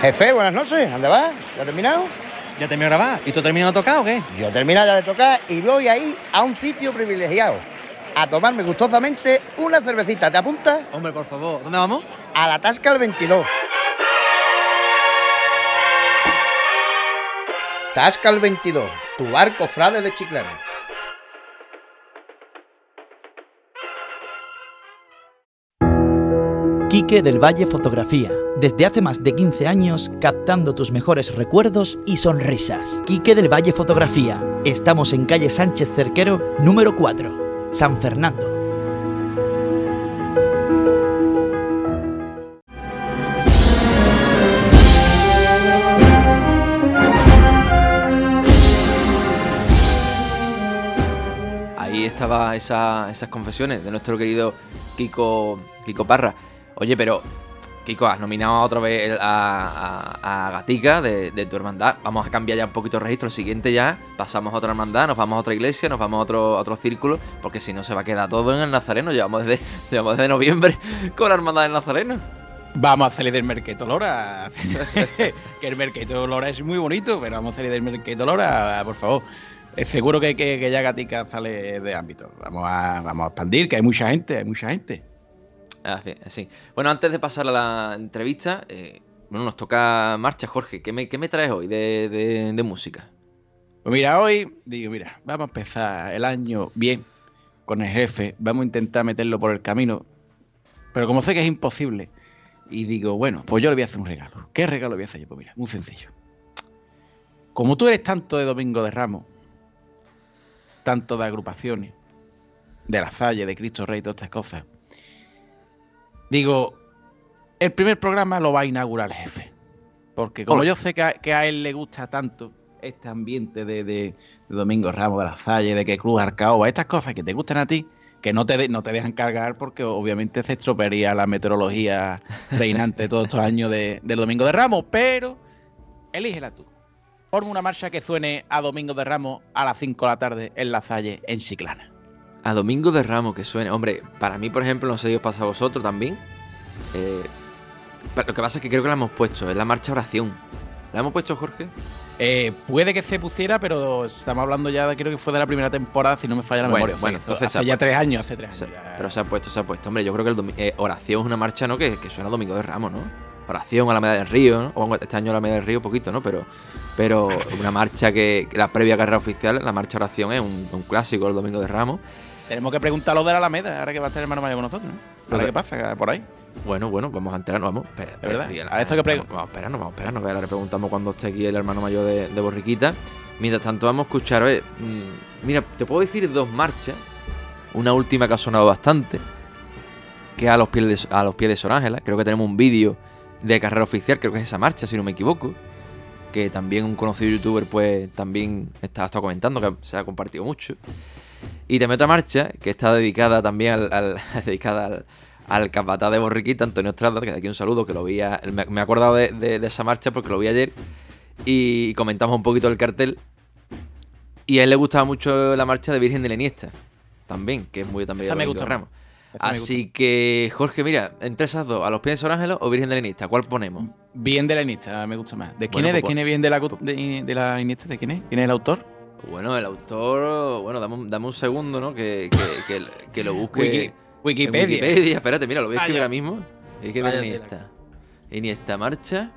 Jefe, buenas noches. ¿Dónde vas? ¿Ya terminado? ¿Ya terminó de grabar? ¿Y tú terminado de tocar o qué? Yo he terminado ya de tocar y voy ahí a un sitio privilegiado a tomarme gustosamente una cervecita. ¿Te apuntas? Hombre, por favor. ¿Dónde vamos? A la Tasca el 22. Tasca el 22, tu barco frade de Chiclana. Quique del Valle Fotografía. Desde hace más de 15 años captando tus mejores recuerdos y sonrisas. Quique del Valle Fotografía. Estamos en calle Sánchez Cerquero, número 4, San Fernando. Ahí estaba esa- esas confesiones de nuestro querido Kiko, Kiko Parra. Oye, pero Kiko, has nominado otra vez a, Gatica de, tu hermandad. Vamos a cambiar ya un poquito el registro. El siguiente ya pasamos a otra hermandad, nos vamos a otra iglesia, nos vamos a otro, otro círculo, porque si no se va a quedar todo en el Nazareno. Llevamos desde, llevamos desde noviembre con la hermandad del Nazareno. Vamos a salir del Merqueto Lora. que el Merqueto Lora es muy bonito, pero vamos a salir del Merqueto Lora, por favor. Eh, seguro que, que, que ya Gatica sale de ámbito. Vamos a, vamos a expandir, que hay mucha gente, hay mucha gente. Ah, bien, sí. Bueno, antes de pasar a la entrevista, eh, bueno, nos toca marcha, Jorge. ¿Qué me, qué me traes hoy de, de- de música? Pues mira, hoy digo, mira, vamos a empezar el año bien con el jefe, vamos a intentar meterlo por el camino, pero como sé que es imposible, y digo, bueno, pues yo le voy a hacer un regalo. ¿Qué regalo voy a hacer yo? Pues mira, muy sencillo. Como tú eres tanto de Domingo de Ramos, tanto de agrupaciones, de la Salle, de Cristo Rey, todas estas cosas, digo, el primer programa lo va a inaugurar el jefe. Porque como yo sé que a, que a él le gusta tanto este ambiente de, de- de Domingo Ramos, de la Salle, de que Cruz Arcaoba, estas cosas que te gustan a ti, que no te, de- no te dejan cargar porque obviamente se estropearía la meteorología reinante todos estos años de, del Domingo de Ramos, pero elígela tú. Forma una marcha que suene a Domingo de Ramos a las 5 de la tarde en la Salle, en Chiclana. A Domingo de Ramos que suene. Hombre, para mí, por ejemplo, no sé si os pasa a vosotros también. eh, pero lo que pasa es que creo que la hemos puesto, es la marcha oración. ¿La hemos puesto, Jorge? Eh, puede que se pusiera, pero estamos hablando ya, de, creo que fue de la primera temporada, si no me falla la Bueno, memoria. O sea, bueno, entonces hace ha ya tres años, hace tres años. Se- ya. pero se ha puesto, se ha puesto. Hombre, yo creo que el eh, oración es una marcha, ¿no? Que, que suena a Domingo de Ramos, ¿no? Oración a la Medalla del Río, ¿no? O este año la Medalla del Río poquito, ¿no? Pero, pero una marcha que, que la previa carrera oficial, la marcha oración es un, un clásico el Domingo de Ramos. Tenemos que preguntar lo de la Alameda, ahora que va a estar el hermano mayor con nosotros, ¿no? Ahora qué pasa por ahí. Bueno, bueno, vamos a enterarnos, vamos. Espera, De verdad. espera, A esto que vamos, vamos a esperarnos, vamos a esperarnos. Ahora le preguntamos cuando esté aquí el hermano mayor de, de Borriquita. Mientras tanto, vamos a escuchar, a ver, mm, mira, te puedo decir dos marchas. Una última que ha sonado bastante, que es a los pies de, a los pies de Sor Ángela. Creo que tenemos un vídeo de carrera oficial, creo que es esa marcha, si no me equivoco. Que también un conocido youtuber, pues también está, está comentando, que se ha compartido mucho. Y también otra marcha que está dedicada también al, al- dedicada al, al capataz de Borriquita, Antonio Estrada, que de aquí un saludo, que lo vi, a- me, me he acordado de, de- de esa marcha porque lo vi ayer y comentamos un poquito el cartel. Y a él le gustaba mucho la marcha de Virgen de la Iniesta, también, que es muy también Esa me gusta Ramos. Esa me Así que, Jorge, mira, entre esas dos, a los pies de Sor Ángela o Virgen de la Iniesta, ¿cuál ponemos? Bien de la Iniesta, me gusta más. ¿De quién Bueno, es? ¿De pues quién es bien de la, gu- de, de la Iniesta? ¿De quién es? ¿Quién es el autor? Bueno, el autor, bueno, dame un, dame un segundo, ¿no? Que, que, que, que lo busque. Wiki- en Wikipedia. Wikipedia, espérate, mira, lo voy a Ah, escribir ahora mismo. Es que Vaya ni tela. esta. Iniesta marcha.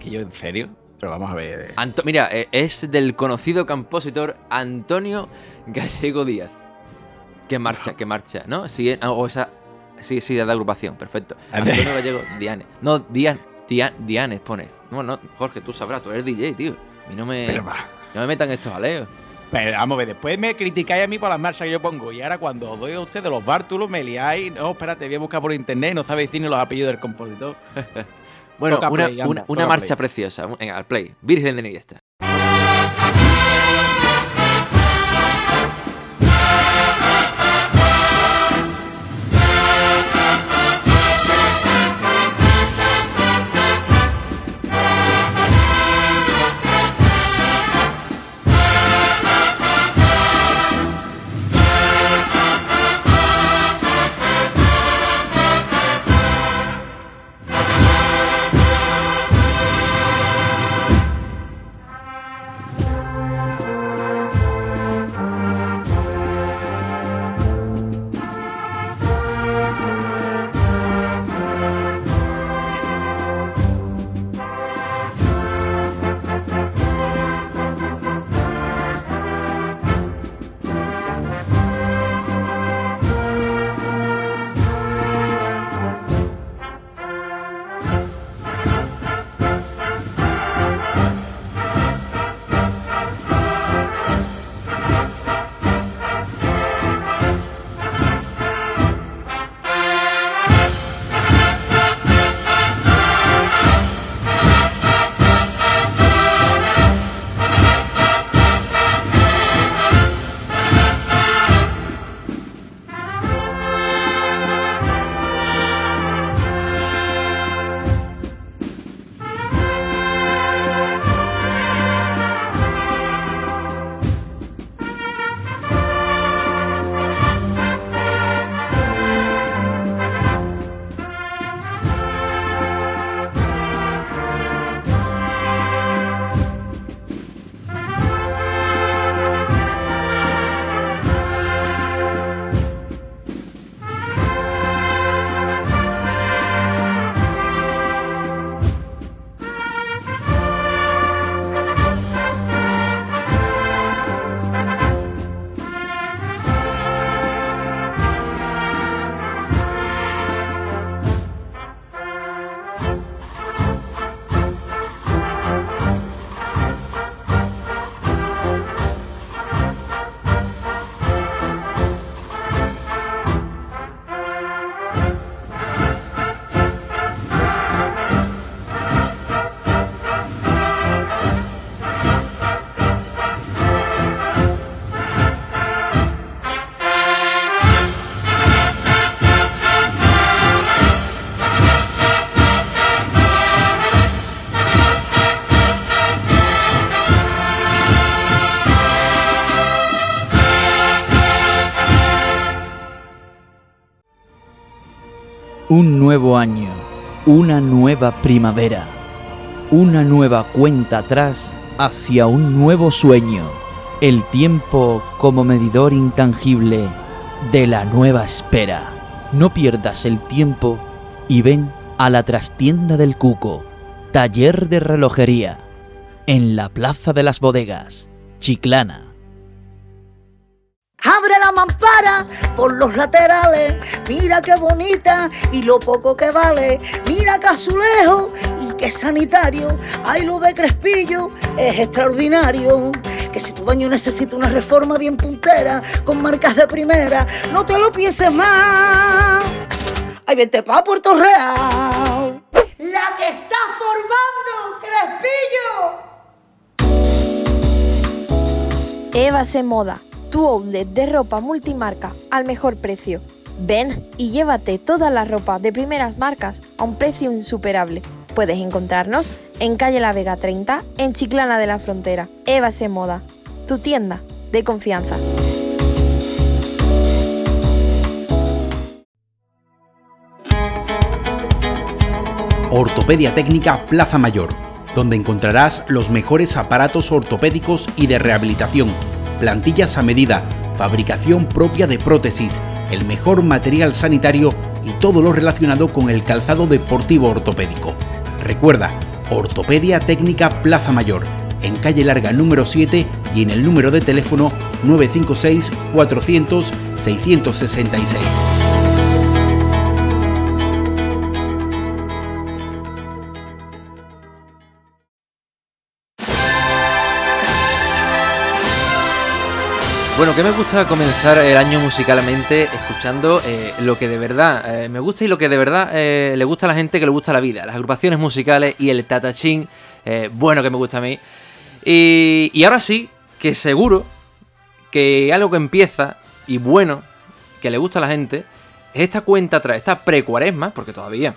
Que yo, ¿en serio? Pero vamos a ver. Anto- mira, eh, es del conocido compositor Antonio Gallego Díaz. ¿Qué marcha? ¿Qué marcha? ¿No? Sí, eh, o esa. Sí, sí, de agrupación, perfecto. Antonio Gallego Dianes. No, Dian, Dian, Dianes pones. No, no, Jorge, tú sabrás, tú eres DJ, tío. A mí no me. Pero va. No me metan estos aleos. Pero vamos a ver, después me criticáis a mí por las marchas que yo pongo. Y ahora cuando os doy a ustedes los bártulos, me liáis. No, espérate, voy a buscar por internet, no sabéis ni los apellidos del compositor. Bueno, Toca una, play, anda, una, una toca marcha play. preciosa. Venga, al play. Virgen de Iniesta. Nuevo año, una nueva primavera, una nueva cuenta atrás hacia un nuevo sueño, el tiempo como medidor intangible de la nueva espera. No pierdas el tiempo y ven a la trastienda del Cuco, taller de relojería, en la Plaza de las Bodegas, Chiclana. Abre la mampara por los laterales, mira qué bonita y lo poco que vale. Mira qué azulejo y qué sanitario. Ay, lo de Crespillo es extraordinario. Que si tu baño necesita una reforma bien puntera, con marcas de primera, no te lo pienses más. Ay, vente pa' Puerto Real. La que está formando Crespillo. Eva se moda tu outlet de ropa multimarca al mejor precio. Ven y llévate toda la ropa de primeras marcas a un precio insuperable. Puedes encontrarnos en calle La Vega 30, en Chiclana de la Frontera. Eva se Moda, tu tienda de confianza. Ortopedia Técnica Plaza Mayor, donde encontrarás los mejores aparatos ortopédicos y de rehabilitación plantillas a medida, fabricación propia de prótesis, el mejor material sanitario y todo lo relacionado con el calzado deportivo ortopédico. Recuerda, Ortopedia Técnica Plaza Mayor, en calle Larga número 7 y en el número de teléfono 956 400 666. Bueno, que me gusta comenzar el año musicalmente escuchando eh, lo que de verdad eh, me gusta y lo que de verdad eh, le gusta a la gente que le gusta la vida, las agrupaciones musicales y el tatachín, bueno que me gusta a mí. Y, y ahora sí, que seguro que algo que empieza y bueno, que le gusta a la gente, es esta cuenta atrás, esta pre-cuaresma, porque todavía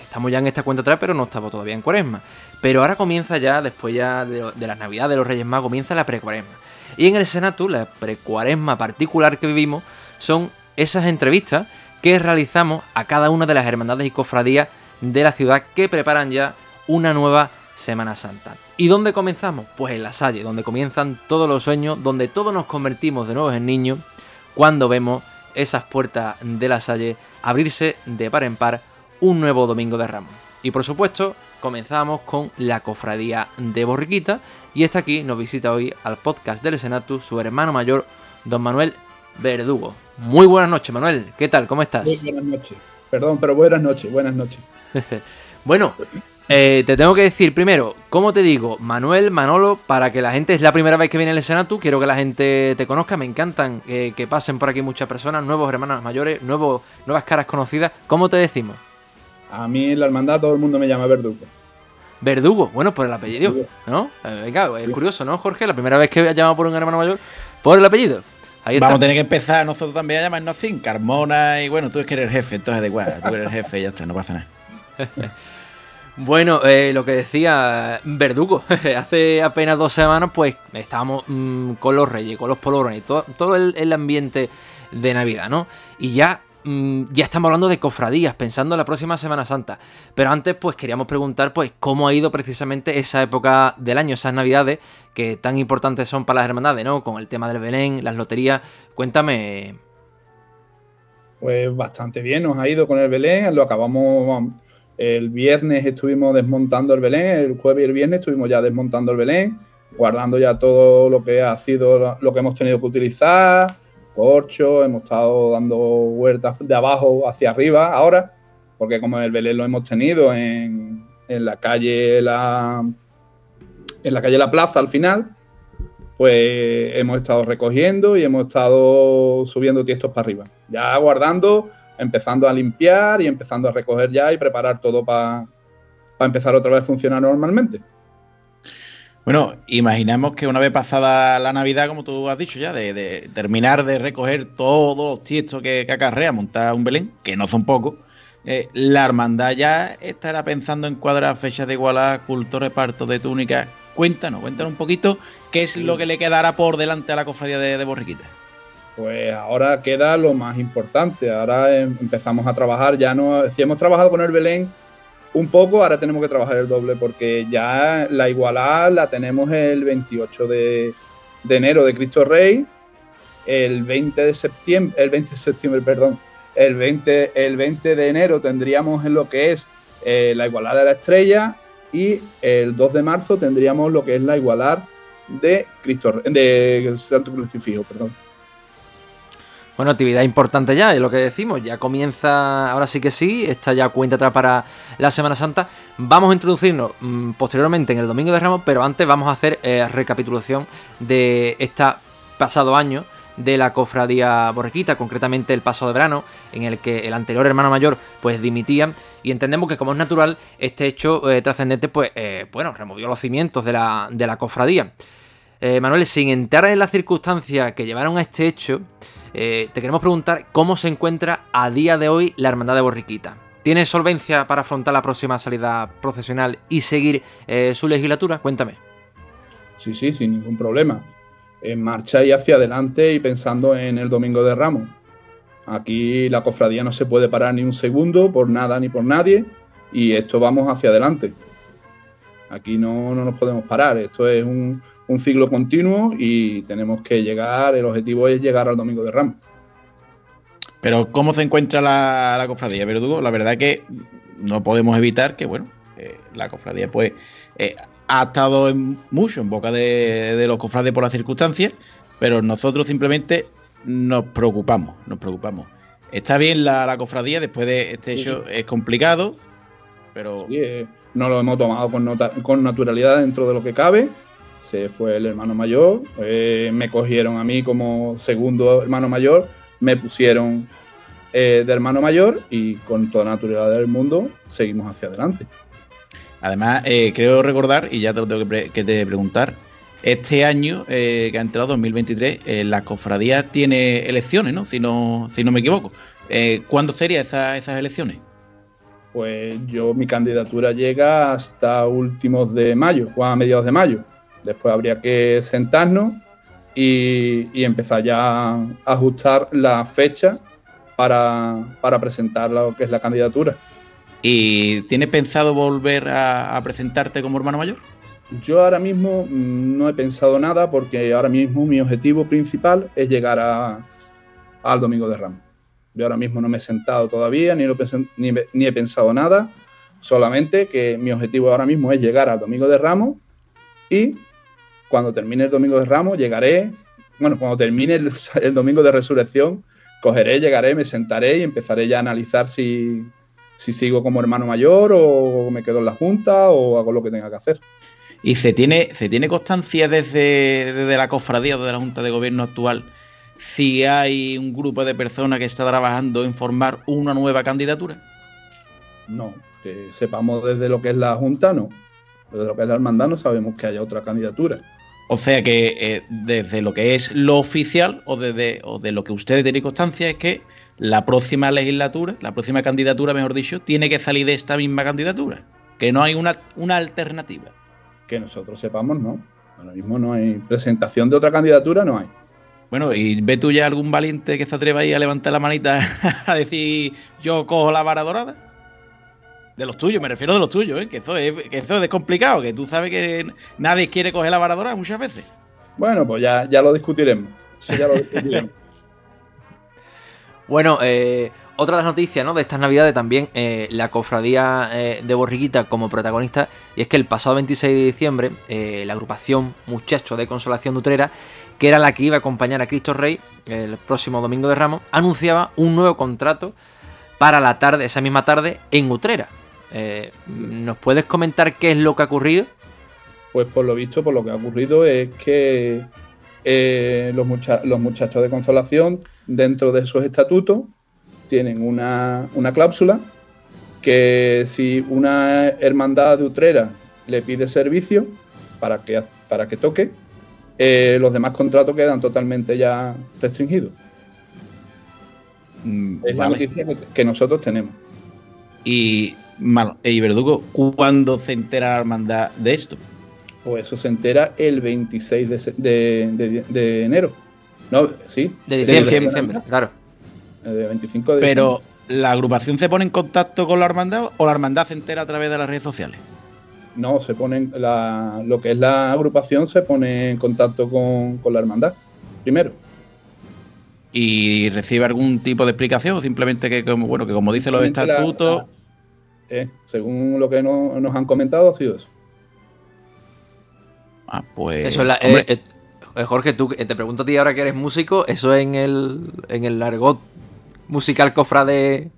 estamos ya en esta cuenta atrás, pero no estamos todavía en cuaresma. Pero ahora comienza ya, después ya de, las navidades de los Reyes Magos, comienza la pre-cuaresma. Y en el Senatu, la precuaresma particular que vivimos, son esas entrevistas que realizamos a cada una de las hermandades y cofradías de la ciudad que preparan ya una nueva Semana Santa. ¿Y dónde comenzamos? Pues en la Salle, donde comienzan todos los sueños, donde todos nos convertimos de nuevo en niños, cuando vemos esas puertas de la Salle abrirse de par en par un nuevo Domingo de Ramos. Y por supuesto, comenzamos con la cofradía de Borriquita. Y está aquí, nos visita hoy al podcast del Senatu su hermano mayor, don Manuel Verdugo. Muy buenas noches, Manuel. ¿Qué tal? ¿Cómo estás? Muy buenas noches. Perdón, pero buenas noches, buenas noches. bueno, eh, te tengo que decir primero, ¿cómo te digo? Manuel, Manolo, para que la gente, es la primera vez que viene al Senatu, quiero que la gente te conozca, me encantan que pasen por aquí muchas personas, nuevos hermanos mayores, nuevos, nuevas caras conocidas. ¿Cómo te decimos? A mí en la hermandad todo el mundo me llama Verdugo. Verdugo, bueno, por el apellido, ¿no? Eh, venga, es curioso, ¿no, Jorge? La primera vez que llamado por un hermano mayor, por el apellido. Ahí Vamos a tener que empezar nosotros también a llamarnos sin Carmona y bueno, tú es que eres el jefe, entonces da igual, tú eres el jefe y ya está, no pasa nada. Bueno, eh, lo que decía Verdugo, hace apenas dos semanas pues estábamos mm, con los reyes, con los polvorones, todo, todo el, el ambiente de Navidad, ¿no? Y ya Mm, ya estamos hablando de cofradías, pensando en la próxima Semana Santa. Pero antes, pues queríamos preguntar, pues, cómo ha ido precisamente esa época del año, esas navidades, que tan importantes son para las hermandades, ¿no? Con el tema del Belén, las loterías. Cuéntame. Pues bastante bien, nos ha ido con el Belén, lo acabamos el viernes estuvimos desmontando el Belén, el jueves y el viernes estuvimos ya desmontando el Belén, guardando ya todo lo que ha sido lo que hemos tenido que utilizar, corcho, hemos estado dando vueltas de abajo hacia arriba ahora, porque como el Belén lo hemos tenido en, la calle la, en la calle La Plaza al final, pues hemos estado recogiendo y hemos estado subiendo tiestos para arriba. Ya guardando, empezando a limpiar y empezando a recoger ya y preparar todo para empezar otra vez a funcionar normalmente. Bueno, imaginamos que una vez pasada la Navidad, como tú has dicho ya, de, terminar de recoger todos los tiestos que, acarrea montar un Belén, que no son pocos, eh, la hermandad ya estará pensando en cuadrar fechas de igualdad, culto, reparto de túnica. Cuéntanos, cuéntanos un poquito qué es lo que le quedará por delante a la cofradía de, de Borriquita. Pues ahora queda lo más importante. Ahora em- empezamos a trabajar. Ya no, si hemos trabajado con el Belén un poco, ahora tenemos que trabajar el doble porque ya la igualada la tenemos el 28 de, de enero de Cristo Rey, el 20 de septiembre, el 20 de septiembre, perdón, el 20, el 20 de enero tendríamos en lo que es eh, la igualada de la estrella y el 2 de marzo tendríamos lo que es la igualada de Cristo de Santo Crucifijo, perdón. Bueno, actividad importante ya, es lo que decimos. Ya comienza, ahora sí que sí, está ya cuenta atrás para la Semana Santa. Vamos a introducirnos mm, posteriormente en el Domingo de Ramos, pero antes vamos a hacer eh, recapitulación de este pasado año de la cofradía borriquita, concretamente el paso de verano, en el que el anterior hermano mayor pues dimitía y entendemos que como es natural, este hecho eh, trascendente pues eh, bueno, removió los cimientos de la, de la cofradía. Manuel, sin entrar en las circunstancias que llevaron a este hecho, eh, te queremos preguntar cómo se encuentra a día de hoy la Hermandad de Borriquita. ¿Tiene solvencia para afrontar la próxima salida procesional y seguir eh, su legislatura? Cuéntame. Sí, sí, sin ningún problema. En marcha y hacia adelante y pensando en el Domingo de Ramos. Aquí la cofradía no se puede parar ni un segundo por nada ni por nadie y esto vamos hacia adelante. Aquí no, no nos podemos parar, esto es un, un ciclo continuo y tenemos que llegar, el objetivo es llegar al Domingo de Ramos. Pero ¿cómo se encuentra la, la cofradía, Verdugo? La verdad que no podemos evitar que, bueno, eh, la cofradía pues eh, ha estado en- mucho en boca de, de los cofrades por las circunstancias, pero nosotros simplemente nos preocupamos, nos preocupamos. Está bien la, la cofradía, después de este hecho es complicado, pero Sí, eh, no lo hemos tomado con, nota- con naturalidad dentro de lo que cabe. Se fue el hermano mayor, eh, me cogieron a mí como segundo hermano mayor, me pusieron eh, de hermano mayor y con toda naturalidad del mundo seguimos hacia adelante. Además, eh, creo recordar, y ya te lo tengo que, que te preguntar, este año eh, que ha entrado 2023, eh, la cofradía tiene elecciones, ¿no? Si no, si no me equivoco. Eh, ¿Cuándo serían esa- esas elecciones? Pues yo, mi candidatura llega hasta últimos de mayo, o a mediados de mayo. Después habría que sentarnos y, y empezar ya a ajustar la fecha para, para presentar lo que es la candidatura. ¿Y tienes pensado volver a, a presentarte como hermano mayor? Yo ahora mismo mm, no he pensado nada porque ahora mismo mi objetivo principal es llegar a- al Domingo de Ramos. Yo ahora mismo no me he sentado todavía, ni, lo ni, ni he pensado nada, solamente que mi objetivo ahora mismo es llegar al Domingo de Ramos y cuando termine el Domingo de Ramos llegaré, bueno, cuando termine el, el Domingo de Resurrección, cogeré, llegaré, me sentaré y empezaré ya a analizar si, si sigo como hermano mayor o me quedo en la Junta o hago lo que tenga que hacer. ¿Y se tiene, se tiene constancia desde, desde la cofradía o desde la Junta de Gobierno actual si hay un grupo de personas que está trabajando en formar una nueva candidatura? No, que sepamos desde lo que es la Junta, no. Desde lo que es la hermandad no sabemos que haya otra candidatura. O sea que eh, desde lo que es lo oficial o desde o de lo que ustedes tienen constancia es que la próxima legislatura, la próxima candidatura, mejor dicho, tiene que salir de esta misma candidatura. Que no hay una, una alternativa. Que nosotros sepamos, no. Ahora mismo no hay presentación de otra candidatura, no hay. Bueno, ¿y ve tú ya algún valiente que se atreva ahí a levantar la manita a decir yo cojo la vara dorada? De los tuyos, me refiero de los tuyos, ¿eh? que, eso es, que eso es complicado, que tú sabes que nadie quiere coger la vara dorada muchas veces. Bueno, pues ya, ya lo discutiremos. Eso ya lo discutiremos. Bueno, eh, otra de las noticias ¿no? de estas navidades también, eh, la cofradía eh, de Borriquita como protagonista, y es que el pasado 26 de diciembre, eh, la agrupación Muchachos de Consolación de Utrera, que era la que iba a acompañar a Cristo Rey el próximo domingo de Ramos, anunciaba un nuevo contrato para la tarde, esa misma tarde, en Utrera. Eh, ¿Nos puedes comentar qué es lo que ha ocurrido? Pues por lo visto, por lo que ha ocurrido es que eh, los, mucha- los muchachos de consolación, dentro de sus estatutos, tienen una, una cláusula que si una hermandad de Utrera le pide servicio para que, para que toque, eh, los demás contratos quedan totalmente ya restringidos. es la noticia que, que nosotros tenemos. Y, mal- y Verdugo, ¿cuándo se entera la hermandad de esto? Pues eso se entera el 26 de, de- de- de enero. No, sí. De De diciembre, diciembre. claro. Eh, De 25 de Pero, ¿la agrupación se pone en contacto con la hermandad o la hermandad se entera a través de las redes sociales? No, se ponen la, lo que es la agrupación se pone en contacto con, con la hermandad primero. ¿Y recibe algún tipo de explicación o simplemente que, como, bueno, que como dice los la- estatutos... Eh, según lo que no- nos han comentado, ha sido eso. Ah, pues... Eso es la, eh, eh, Jorge, tú te pregunto a ti ahora que eres músico, eso en el en el argot musical cofrade.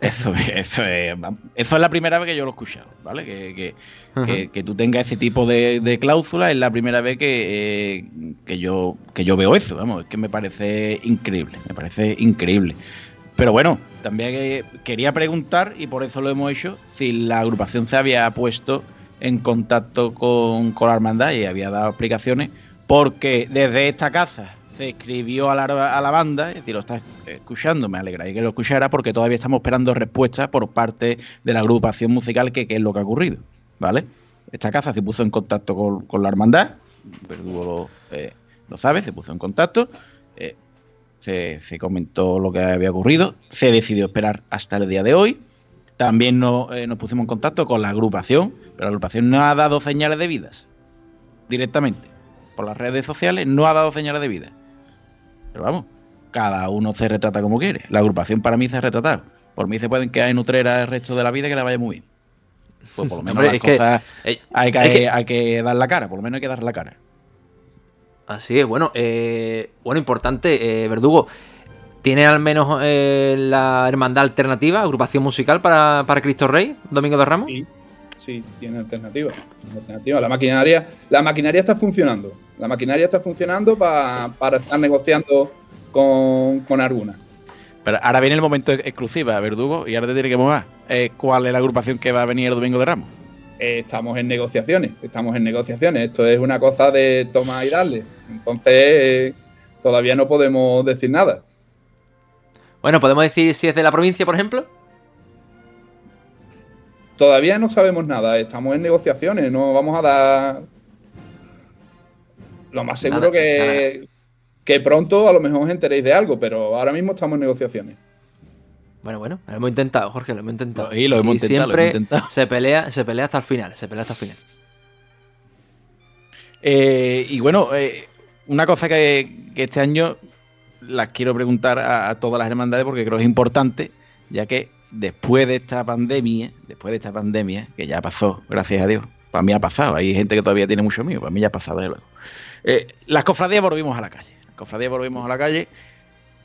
Eso, es- eso, es, eso es la primera vez que yo lo he escuchado, ¿vale? Que, que- que- que tú tengas ese tipo de, de cláusula es la primera vez que, eh, que, yo, que yo veo eso, vamos, es que me parece increíble, me parece increíble. Pero bueno, también eh, quería preguntar, y por eso lo hemos hecho, si la agrupación se había puesto en contacto con, con la hermandad y había dado explicaciones, porque desde esta casa se escribió a la, a la banda, es decir, lo está escuchando, me alegraría que lo escuchara, porque todavía estamos esperando respuestas por parte de la agrupación musical que qué es lo que ha ocurrido, ¿vale? Esta casa se puso en contacto con, con la hermandad, Verdugo lo, eh, sabe, se puso en contacto, eh, se, se comentó lo que había ocurrido, se decidió esperar hasta el día de hoy, también no, eh, nos pusimos en contacto con la agrupación, pero la agrupación no ha dado señales de vidas directamente. Por las redes sociales no ha dado señales de vida. Pero vamos, cada uno se retrata como quiere. La agrupación para mí se ha retratado. Por mí se pueden quedar en Utrera el resto de la vida y que le vaya muy bien. Pues por lo menos Hombre, las que- cosas eh, hay, que, es que- hay que dar la cara, por lo menos hay que dar la cara. Así es, bueno, eh, bueno, importante, eh, Verdugo. ¿Tiene al menos eh, la hermandad alternativa, agrupación musical para, para Cristo Rey, Domingo de Ramos? Sí, sí, tiene alternativa. tiene alternativa. La maquinaria, la maquinaria está funcionando. La maquinaria está funcionando pa- para estar negociando con, con alguna. Pero ahora viene el momento ex- exclusiva, Verdugo, y ahora te tiene que mover. Eh, ¿Cuál es la agrupación que va a venir el Domingo de Ramos? Eh, estamos en negociaciones, estamos en negociaciones. Esto es una cosa de toma y darle. Entonces, todavía no podemos decir nada. Bueno, ¿podemos decir si es de la provincia, por ejemplo? Todavía no sabemos nada, estamos en negociaciones, no vamos a dar. Lo más seguro Nada, que, que pronto a lo mejor os enteréis de algo, pero ahora mismo estamos en negociaciones. Bueno, bueno, lo hemos intentado, Jorge, lo hemos intentado. Sí, lo hemos intentado, lo siempre hemos intentado. se pelea, se pelea hasta el final, se pelea hasta el final. Eh, y bueno, eh, una cosa que, este año las quiero preguntar a, todas las hermandades porque creo que es importante, ya que después de esta pandemia, después de esta pandemia, que ya pasó, gracias a Dios, para mí ha pasado, hay gente que todavía tiene mucho miedo, para mí ya ha pasado, desde luego. Eh, las cofradías volvimos a la calle, las cofradías volvimos a la calle,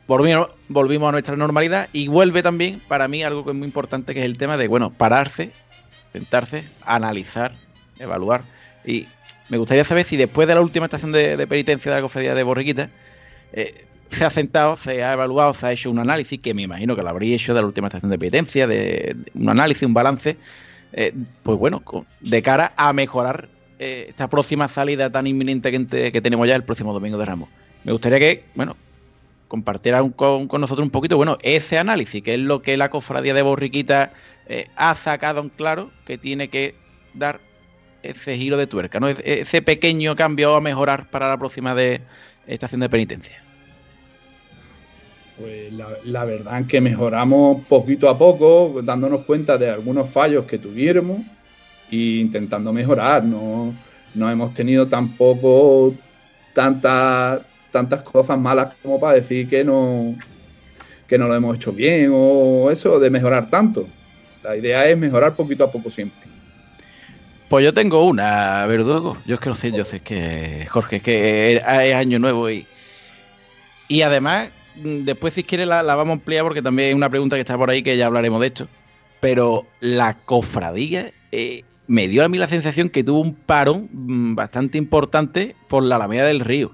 volvimos, volvimos a nuestra normalidad y vuelve también para mí algo que es muy importante, que es el tema de, bueno, pararse, sentarse, analizar, evaluar. Y me gustaría saber si después de la última estación de, de penitencia de la cofradía de Borriquita, eh, se ha sentado, se ha evaluado, se ha hecho un análisis, que me imagino que lo habría hecho de la última estación de penitencia, de, un análisis, un balance, eh, pues bueno, de cara a mejorar eh, esta próxima salida tan inminente que, tenemos ya el próximo domingo de Ramos. Me gustaría que, bueno, compartieran con, con nosotros un poquito, bueno, ese análisis, que es lo que la cofradía de Borriquita ha sacado en claro que tiene que dar ese giro de tuerca, ¿no? Ese- pequeño cambio a mejorar para la próxima de estación de penitencia. Pues la, la verdad es que mejoramos poquito a poco, dándonos cuenta de algunos fallos que tuviéramos e intentando mejorar. No, no hemos tenido tampoco tantas tantas cosas malas como para decir que no, que no lo hemos hecho bien o eso de mejorar tanto. La idea es mejorar poquito a poco siempre. Pues yo tengo una, Verdugo. Yo es que no sé, yo sé que, Jorge, que es año nuevo y, y además, mm, después si quieres la, vamos a ampliar porque también hay una pregunta que está por ahí que ya hablaremos de esto. Pero la cofradía eh, me dio a mí la sensación que tuvo un parón mm, bastante importante por la Alameda del Río.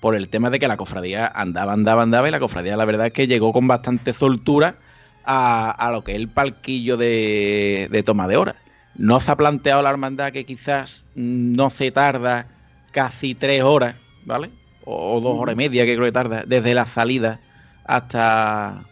Por el tema de que la cofradía andaba, andaba, andaba y la cofradía la verdad es que llegó con bastante soltura a, a lo que es el palquillo de, de toma de hora. No se ha planteado la hermandad que quizás no se tarda casi tres horas, ¿vale? O, o dos horas y media que creo que tarda, desde la salida hasta,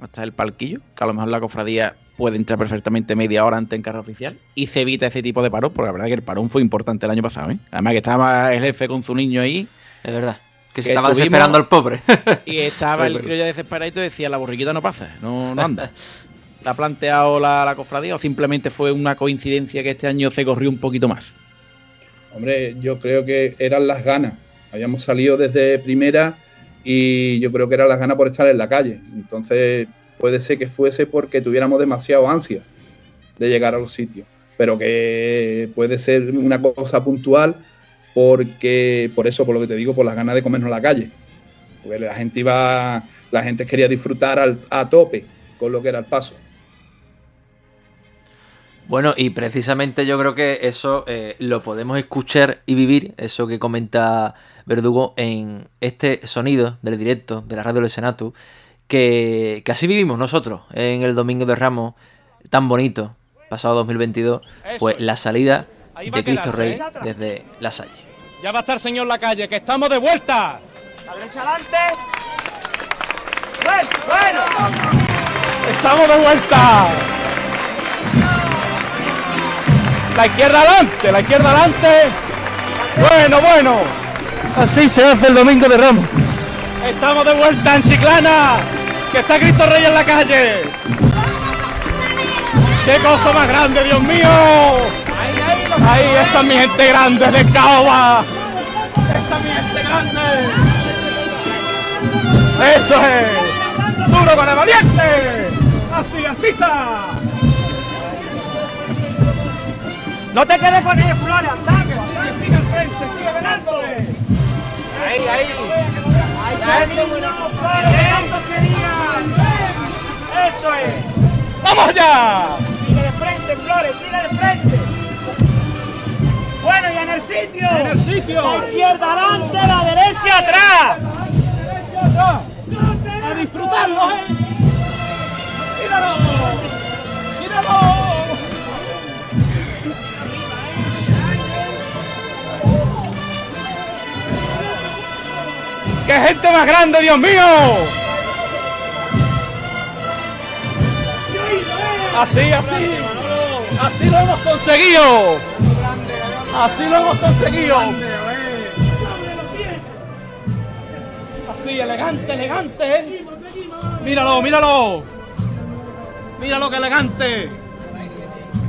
hasta el palquillo, que a lo mejor la cofradía puede entrar perfectamente media hora antes en carga oficial y se evita ese tipo de parón, porque la verdad es que el parón fue importante el año pasado, ¿eh? Además que estaba el jefe con su niño ahí Es verdad. Que se Que estaba desesperando el pobre. Y estaba el crío ya desesperado y decía, la borriquita no pasa, no, no anda. ¿La ha planteado la, cofradía o simplemente fue una coincidencia que este año se corrió un poquito más? Hombre, yo creo que eran las ganas. Habíamos salido desde primera y yo creo que eran las ganas por estar en la calle. Entonces puede ser que fuese porque tuviéramos demasiado ansia de llegar a los sitios. Pero que puede ser una cosa puntual porque, por eso, por lo que te digo, por las ganas de comernos la calle. Porque la gente iba, la gente quería disfrutar a tope con lo que era el paso. Bueno, y precisamente yo creo que eso eh, lo podemos escuchar y vivir, eso que comenta Verdugo, en este sonido del directo de la radio del Senatu, que, que así vivimos nosotros en el Domingo de Ramos, tan bonito, pasado 2022, pues la salida de Cristo Rey ¿eh? desde la Salle. Ya va a estar señor la calle, que estamos de vuelta. La derecha adelante. Bueno, bueno. Estamos de vuelta. La izquierda adelante, la izquierda adelante. Bueno, bueno. Así se hace el domingo de Ramos. Estamos de vuelta en Chiclana. Que está Cristo Rey en la calle. ¡Qué cosa más grande, Dios mío! Ahí, esa es mi gente grande de Caoba. Esta es mi gente grande. Eso es. Duro con el valiente. Así, artista. No te quedes con ellos, Flores, anda, que sigue al frente, sigue velándole. Ahí, ahí. Ahí, Flores. Eso es. ¡Vamos allá! Sigue de frente, Flores, sigue de frente. Bueno, y en el sitio. En el sitio. La izquierda adelante, la derecha atrás. A disfrutarlo, ¿eh? ¡Míralo! ¡Míralo! ¡Qué gente más grande, Dios mío! Así, así. Así lo hemos conseguido. Así lo hemos conseguido. Así, elegante, elegante. ¿eh? Míralo, míralo. Míralo que elegante.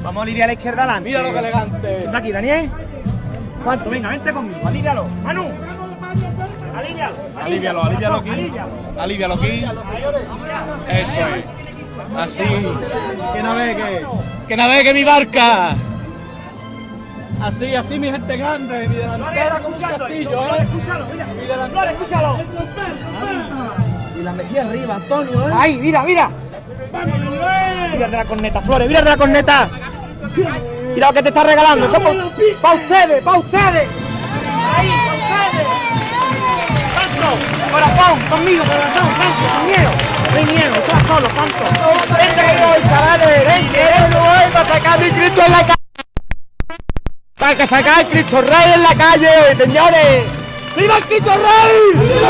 Vamos a aliviar a la izquierda adelante. Míralo que elegante. Ven aquí, Daniel. ¿Cuánto? Venga, vente conmigo, alivialo. Manu. Alivialo. Alivialo, alivialo aquí. Alivialo aquí. Eso es. Así. Que navegue. Que navegue mi barca. Así, así, mi gente grande. Mi delantera como un castillo, ¿eh? Escúchalo, mira. Mi delantera, escúchalo. Y la metí arriba, Antonio, ¿eh? Ahí, mira, mira. Mira de la corneta, Flores, mira de la corneta. Mira lo que te está regalando. Eso para ustedes, para ustedes. Ahí. Corazón, conmigo, corazón, Santo, sin miedo. No hay miedo, estás solo, Santo. Vente chavales, vente, que voy para sacar mi Cristo en la calle. Para que sacar el Cristo Rey en la calle, señores. ¡Viva el Cristo Rey!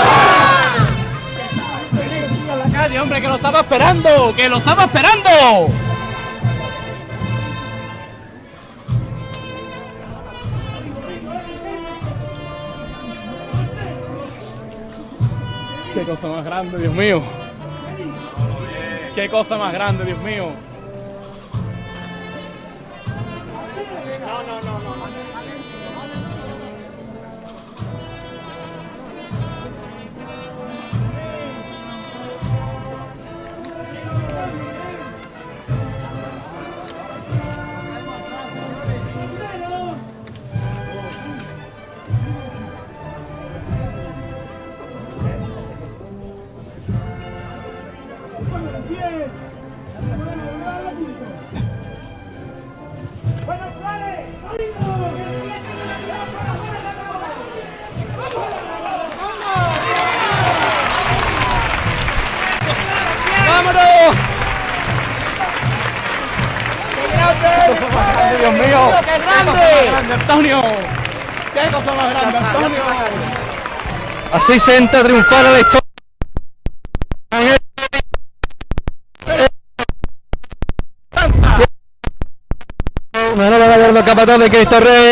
a la calle, hombre, que lo estaba esperando, que lo estaba esperando. Qué cosa más grande, Dios mío. Qué cosa más grande, Dios mío. No, no, no, no. Dios mío! ¡Qué grande! Antonio! ¡Qué cosa más grande, Antonio! Así se entra a triunfar a la historia. Manolo Gallardo, capataz de Cristo Rey.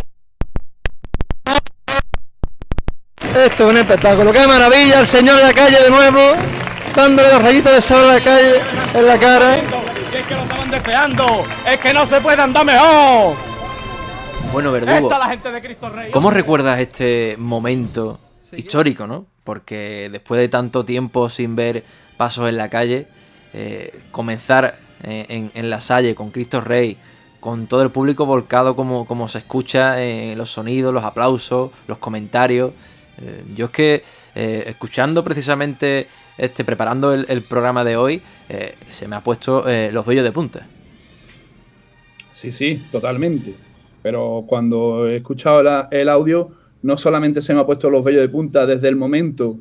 Esto esto es un espectáculo. ¡Qué maravilla! El señor de la calle de nuevo, dándole los rayitos de sol a la calle en la cara. Es que lo estaban deseando. Es que no se puede andar mejor. Bueno, Verdugo, Esta la gente de Cristo Rey. ¿cómo recuerdas este momento histórico, no? Porque después de tanto tiempo sin ver pasos en la calle, eh, comenzar eh, en, en la Salle con Cristo Rey, con todo el público volcado como, como se escucha eh, los sonidos, los aplausos, los comentarios. Yo es que escuchando precisamente, este, preparando el, programa de hoy, eh, se me ha puesto eh, los vellos de punta. Sí, sí, totalmente. Pero cuando he escuchado el audio, no solamente se me ha puesto los vellos de punta desde el momento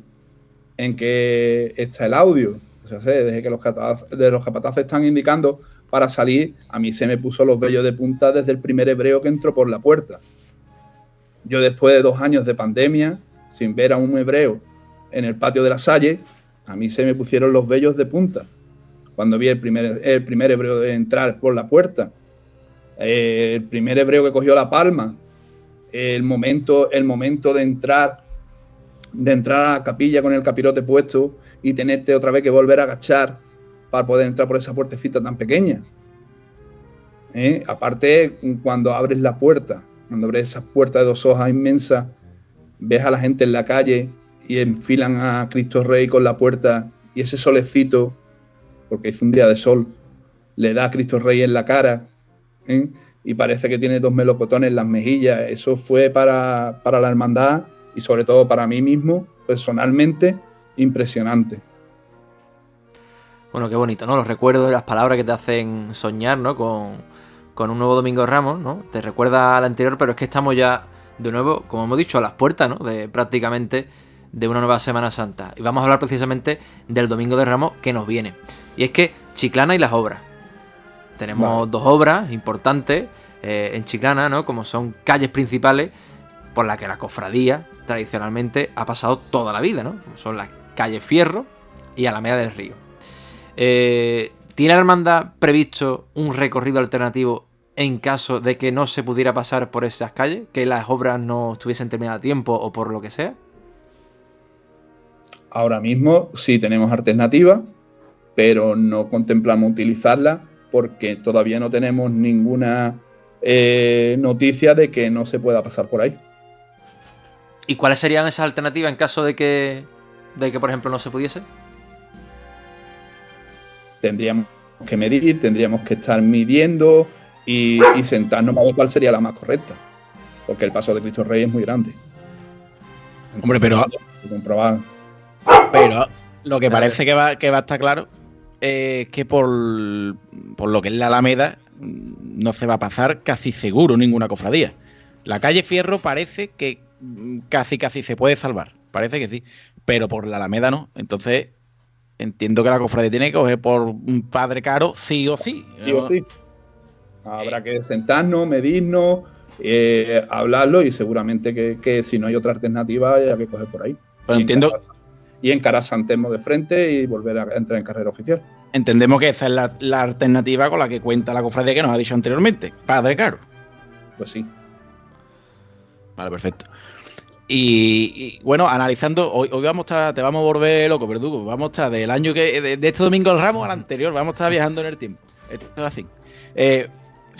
en que está el audio, o sea, desde que los, capataz- de los capataces están indicando para salir, a mí se me puso los vellos de punta desde el primer hebreo que entró por la puerta. Yo después de dos años de pandemia, sin ver a un hebreo en el patio de la Salle, a mí se me pusieron los vellos de punta. Cuando vi el primer, el primer hebreo de entrar por la puerta, eh, el primer hebreo que cogió la palma, el momento, el momento de entrar, de entrar a la capilla con el capirote puesto y tenerte otra vez que volver a agachar para poder entrar por esa puertecita tan pequeña. ¿Eh? Aparte, cuando abres la puerta, cuando abres esa puerta de dos hojas inmensa, ves a la gente en la calle y enfilan a Cristo Rey con la puerta y ese solecito, porque es un día de sol, le da a Cristo Rey en la cara ¿eh? y parece que tiene dos melocotones en las mejillas. Eso fue para, para la hermandad y sobre todo para mí mismo, personalmente, impresionante. Bueno, qué bonito, ¿no? Los recuerdos las palabras que te hacen soñar, ¿no? Con, con un nuevo Domingo Ramos, ¿no? Te recuerda al anterior, pero es que estamos ya, de nuevo, como hemos dicho, a las puertas, ¿no? De prácticamente de una nueva Semana Santa. Y vamos a hablar precisamente del Domingo de Ramos que nos viene. Y es que Chiclana y las obras. Tenemos Vale. dos obras importantes eh, en Chiclana, ¿no? Como son calles principales por las que la cofradía tradicionalmente ha pasado toda la vida, ¿no? Como son las calles Fierro y Alameda del Río. Eh, ¿Tiene la hermandad previsto un recorrido alternativo en caso de que no se pudiera pasar por esas calles? ¿Que las obras no estuviesen terminadas a tiempo o por lo que sea? Ahora mismo sí tenemos alternativas, pero no contemplamos utilizarla porque todavía no tenemos ninguna eh, noticia de que no se pueda pasar por ahí. ¿Y cuáles serían esas alternativas en caso de que, de que por ejemplo, no se pudiese? Tendríamos que medir, tendríamos que estar midiendo y, y sentarnos para ver cuál sería la más correcta, porque el paso de Cristo Rey es muy grande. Hombre, pero- comprobar. Pero lo que parece que va, que va a estar claro es que por, por lo que es la Alameda mm, no se va a pasar casi seguro ninguna cofradía. La calle Fierro parece que mm, casi casi se puede salvar, parece que sí, pero por la Alameda no. Entonces entiendo que la cofradía tiene que coger por un padre caro sí o sí. Sí o sí. Habrá que sentarnos, medirnos, eh, hablarlo y seguramente que, que si no hay otra alternativa hay que coger por ahí. Pero Y entiendo- Y encarar San Telmo de frente y volver a entrar en carrera oficial. Entendemos que esa es la, la alternativa con la que cuenta la cofradía que nos ha dicho anteriormente, padre caro. Pues sí. Vale, perfecto. Y, y, bueno, analizando, hoy, hoy vamos a estar, te vamos a volver loco, verdugo. Vamos a estar del año que, de, de este domingo del Ramos al anterior, vamos a estar viajando en el tiempo. Esto es así. Eh,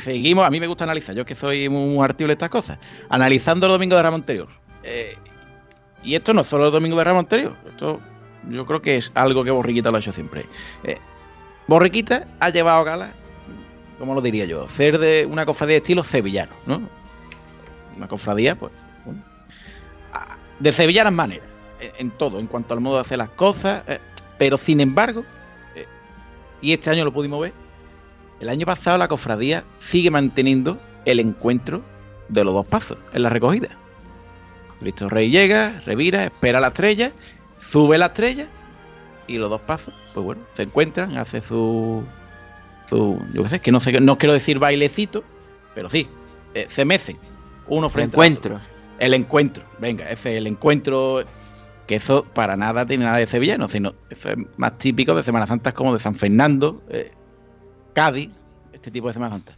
seguimos, a mí me gusta analizar, yo es que soy muy, muy artible de estas cosas. Analizando el domingo de Ramos anterior. Eh, y esto no es solo el domingo de Ramos anterior, esto yo creo que es algo que Borriquita lo ha hecho siempre. Eh, Borriquita ha llevado a gala, ¿cómo lo diría yo? Ser de una cofradía de estilo sevillano, ¿no? Una cofradía, pues, de sevillanas maneras, en, en todo, en cuanto al modo de hacer las cosas, eh, pero sin embargo, eh, y este año lo pudimos ver, el año pasado la cofradía sigue manteniendo el encuentro de los dos pasos en la recogida. Cristo Rey llega, revira, espera la estrella, sube la estrella y los dos pasos, pues bueno, se encuentran, hace su, su yo qué sé, que no sé, no quiero decir bailecito, pero sí, eh, se mecen uno frente al Encuentro. otro. El encuentro, venga, ese es el encuentro que eso para nada tiene nada de sevillano, sino eso es más típico de Semana Santa como de San Fernando, eh, Cádiz, este tipo de Semana Santa,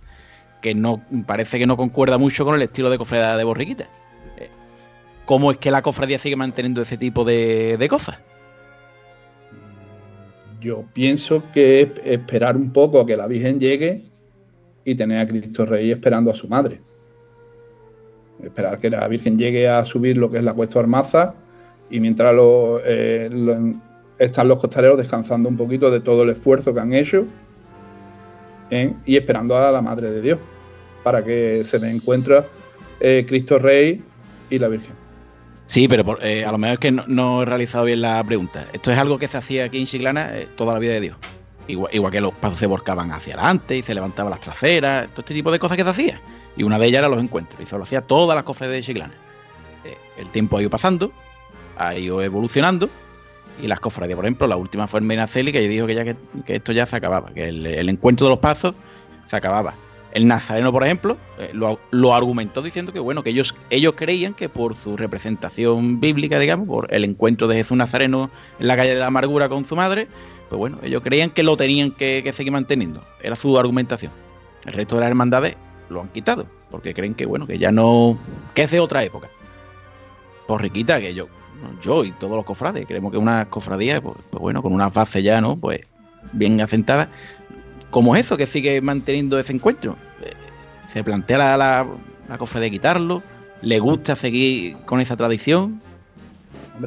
que no parece que no concuerda mucho con el estilo de cofradía de Borriquita. Cómo es que la cofradía sigue manteniendo ese tipo de, cosas. Yo pienso que es esperar un poco a que la Virgen llegue y tener a Cristo Rey esperando a su madre. Esperar que la Virgen llegue a subir lo que es la cuesta Armaza y mientras lo, eh, están los costaleros descansando un poquito de todo el esfuerzo que han hecho ¿eh? y esperando a la Madre de Dios para que se le encuentre eh, Cristo Rey y la Virgen. Sí, pero por- eh, a lo mejor es que no, he realizado bien la pregunta. Esto es algo que se hacía aquí en Chiclana eh, toda la vida de Dios. Igual, que los pasos se volcaban hacia adelante y se levantaban las traseras, todo este tipo de cosas que se hacía. Y una de ellas era los encuentros, y eso lo hacía todas las cofradías de Chiclana. Eh, el tiempo ha ido pasando, ha ido evolucionando, y las cofradías, por ejemplo, la última fue el Menaceli, que dijo que ya que, esto ya se acababa, que el encuentro de los pasos se acababa. El Nazareno, por ejemplo, eh, lo, lo argumentó diciendo que bueno, que ellos, ellos creían que por su representación bíblica, digamos, por el encuentro de Jesús Nazareno en la calle de la amargura con su madre, pues bueno, ellos creían que lo tenían que, seguir manteniendo. Era su argumentación. El resto de las hermandades lo han quitado, porque creen que bueno, que ya no. que es de otra época. Por riquita, que yo, yo y todos los cofrades, creemos que una cofradía, pues, pues bueno, con unas bases ya, ¿no? Pues bien asentadas, como eso, que sigue manteniendo ese encuentro. Se plantea la, la, la cofradía quitarlo, le gusta seguir con esa tradición.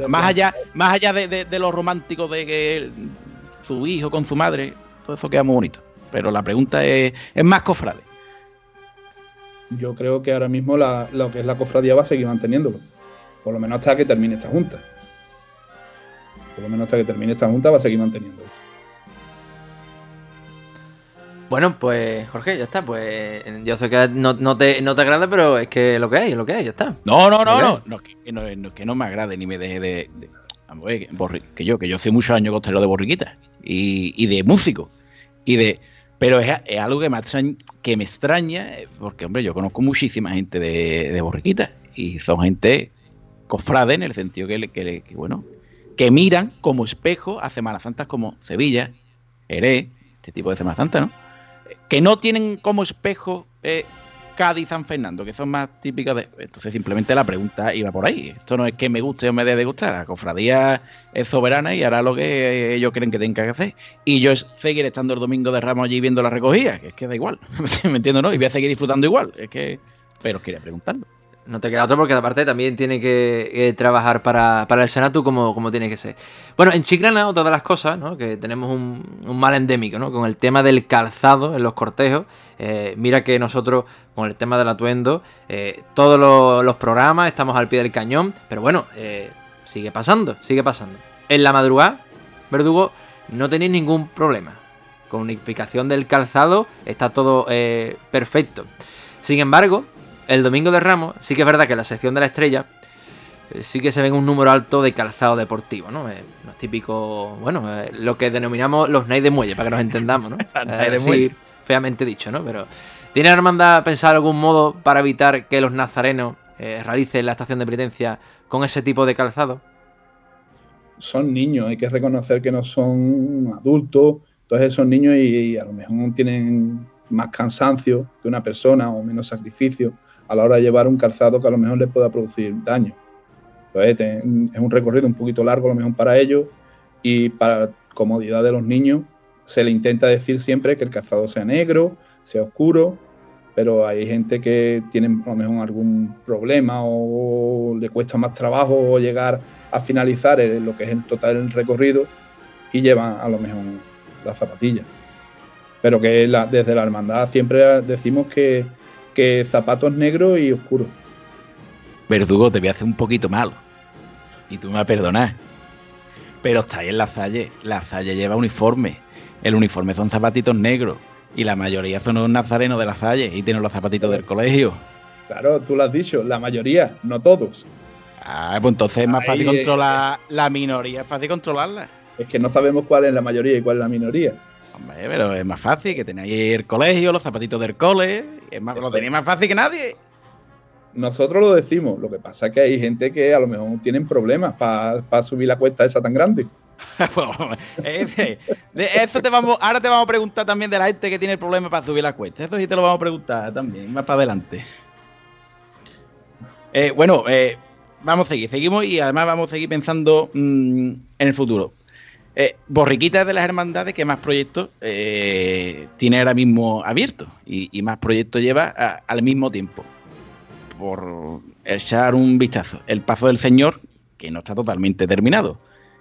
más allá, más allá de, de, de lo romántico de que su hijo con su madre, todo eso queda muy bonito. Pero la pregunta es, es más cofrade. Yo creo que ahora mismo la- lo que es la cofradía va a seguir manteniéndolo. Por lo menos hasta que termine esta junta. Por lo menos hasta que termine esta junta va a seguir manteniéndolo. Bueno, pues Jorge, ya está. Pues yo sé que no, no te, no te agrada, pero es que lo que hay, es lo que hay, ya está. No, no, no, no. No, que, no, no, que no me agrade ni me deje de. vamos que, yo, que yo hace muchos años costelero de borriquita y, y de músico. Y de. Pero es, es algo que me, extraña, que me extraña, porque, hombre, yo conozco muchísima gente de, de borriquita y son gente cofrade en el sentido que, le- que, que, bueno, que miran como espejo a Semanas Santas como Sevilla, Jerez, este tipo de Semana Santa, ¿no? Que no tienen como espejo eh, Cádiz San Fernando, que son más típicas de. Entonces, simplemente la pregunta iba por ahí. Esto no es que me guste o me dé de gustar. La cofradía es soberana y hará lo que ellos creen que tenga que hacer. Y yo es seguir estando el domingo de Ramos allí viendo la recogida, que es que da igual. ¿Me entiendo, no? Y voy a seguir disfrutando igual. Es que. Pero quería preguntarlo. No te queda otro porque aparte también tiene que trabajar para, para el Senatu como, como tiene que ser. Bueno, en Chiclana, otra de las cosas, ¿no? Que tenemos un, mal endémico, ¿no? Con el tema del calzado en los cortejos. Eh, mira que nosotros, con el tema del atuendo, eh, todos los, los programas estamos al pie del cañón. Pero bueno, eh, sigue pasando, sigue pasando. En la madrugada, Verdugo, no tenéis ningún problema. Con unificación del calzado está todo perfecto. Sin embargo, el domingo de Ramos, sí que es verdad que en la sección de la estrella eh, sí que se ven un número alto de calzado deportivo, ¿no? Eh, los típicos, bueno, eh, lo que denominamos los nights de muelle, para que nos entendamos, ¿no? Night de muelle. feamente dicho, ¿no? Pero ¿tiene la hermandad pensado algún modo para evitar que los nazarenos eh, realicen la estación de penitencia con ese tipo de calzado? Son niños, hay que reconocer que no son adultos. Entonces son niños y, y a lo mejor tienen más cansancio que una persona o menos sacrificio a la hora de llevar un calzado que a lo mejor les pueda producir daño. Entonces te- es un recorrido un poquito largo a lo mejor para ellos y para comodidad de los niños se le intenta decir siempre que el calzado sea negro, sea oscuro, pero hay gente que tiene a lo mejor algún problema o le cuesta más trabajo llegar a finalizar lo que es el total recorrido y llevan a lo mejor las zapatillas. Pero que desde la hermandad siempre decimos que, que zapatos negros y oscuros. Verdugo, te voy a hacer un poquito malo. Y tú me vas a perdonar. Pero está ahí en la Salle. La Salle lleva uniforme. El uniforme son zapatitos negros. Y la mayoría son los nazarenos de la Salle. Y tienen los zapatitos del colegio. Claro, tú lo has dicho, la mayoría, no todos. Ah, pues entonces es más Ahí, fácil eh, controlar la minoría. Es fácil controlarla. Es que no sabemos cuál es la mayoría y cuál es la minoría. Hombre, pero es más fácil que tenéis el colegio, los zapatitos del cole. Es más, lo tenéis más fácil que nadie. Nosotros lo decimos, lo que pasa es que hay gente que a lo mejor tienen problemas para subir la cuesta esa tan grande. Pues, eh, de eso te vamos, ahora te vamos a preguntar también de la gente que tiene problemas para subir la cuesta. Eso sí te lo vamos a preguntar también, más para adelante. Eh, bueno, eh, vamos a seguir, seguimos y además vamos a seguir pensando mm, en el futuro. Eh, Borriquita es de las hermandades que más proyectos eh, tiene ahora mismo abiertos y, más proyectos lleva al mismo tiempo. Por echar un vistazo. El paso del Señor, que no está totalmente terminado.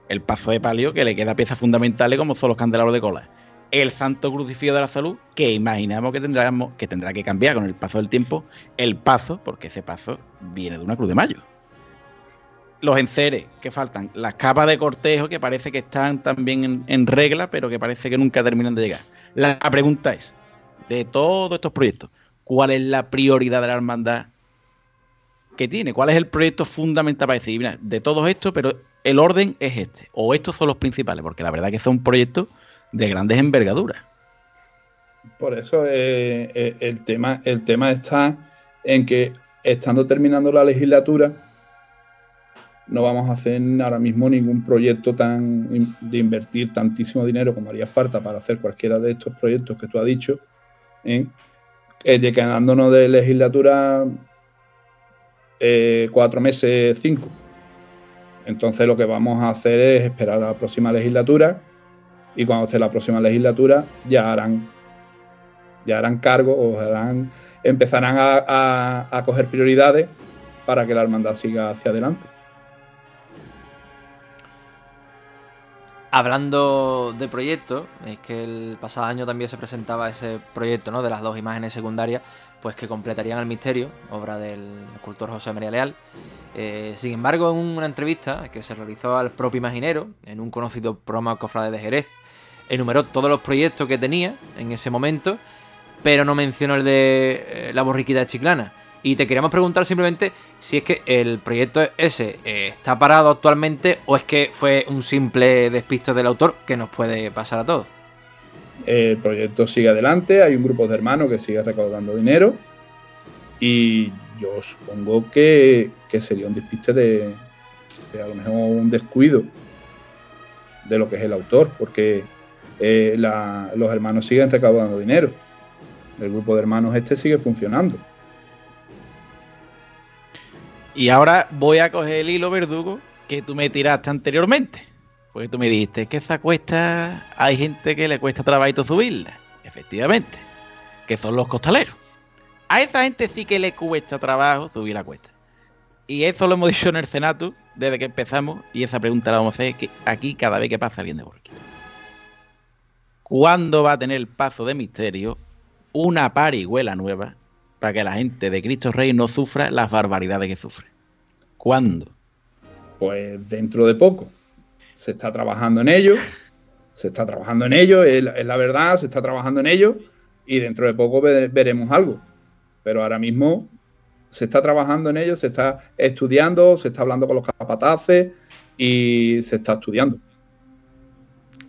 El paso de palio, que le queda piezas fundamentales como son los candelabros de cola. El Santo Crucifijo de la Salud, que imaginamos que, tendremos, que tendrá que cambiar con el paso del tiempo. El paso, porque ese paso viene de una cruz de mayo los enceres que faltan, las capas de cortejo que parece que están también en, en regla, pero que parece que nunca terminan de llegar. La pregunta es, de todos estos proyectos, ¿cuál es la prioridad de la hermandad que tiene? ¿Cuál es el proyecto fundamental para decir, mira, de todos estos, pero el orden es este? O estos son los principales, porque la verdad que son proyectos de grandes envergaduras. Por eso eh, eh, el, tema, el tema está en que estando terminando la legislatura, no vamos a hacer ahora mismo ningún proyecto tan de invertir tantísimo dinero como haría falta para hacer cualquiera de estos proyectos que tú has dicho, ¿eh? Quedándonos de legislatura eh, cuatro meses, cinco. Entonces lo que vamos a hacer es esperar a la próxima legislatura y cuando esté la próxima legislatura ya harán ya harán cargo o harán, empezarán a, a- a coger prioridades para que la hermandad siga hacia adelante. Hablando de proyectos, es que el pasado año también se presentaba ese proyecto, ¿no? De las dos imágenes secundarias, pues que completarían el misterio, obra del escultor José María Leal. Eh, sin embargo, en una entrevista que se realizó al propio imaginero, en un conocido programa Cofrade de Jerez, enumeró todos los proyectos que tenía en ese momento, pero no mencionó el de eh, la borriquita Chiclana. Y te queríamos preguntar simplemente si es que el proyecto ese eh, está parado actualmente o es que fue un simple despiste del autor que nos puede pasar a todos. El proyecto sigue adelante, hay un grupo de hermanos que sigue recaudando dinero y yo supongo que, que sería un despiste de, a lo mejor un descuido de lo que es el autor, porque eh, los hermanos siguen recaudando dinero. El grupo de hermanos este sigue funcionando. Y ahora voy a coger el hilo verdugo que tú me tiraste anteriormente. Porque tú me dijiste que esa cuesta hay gente que le cuesta trabajo subirla. Efectivamente. Que son los costaleros. A esa gente sí que le cuesta trabajo subir la cuesta. Y eso lo hemos dicho en el Senato desde que empezamos. Y esa pregunta la vamos a hacer aquí cada vez que pasa bien de Borquito. ¿Cuándo va a tener el paso de misterio una parihuela nueva para que la gente de Cristo Rey no sufra las barbaridades que sufre? ¿Cuándo? Pues dentro de poco. Se está trabajando en ello. Se está trabajando en ello, es la, es la verdad, se está trabajando en ello. Y dentro de poco ve- veremos algo. Pero ahora mismo se está trabajando en ello, se está estudiando, se está hablando con los capataces y se está estudiando.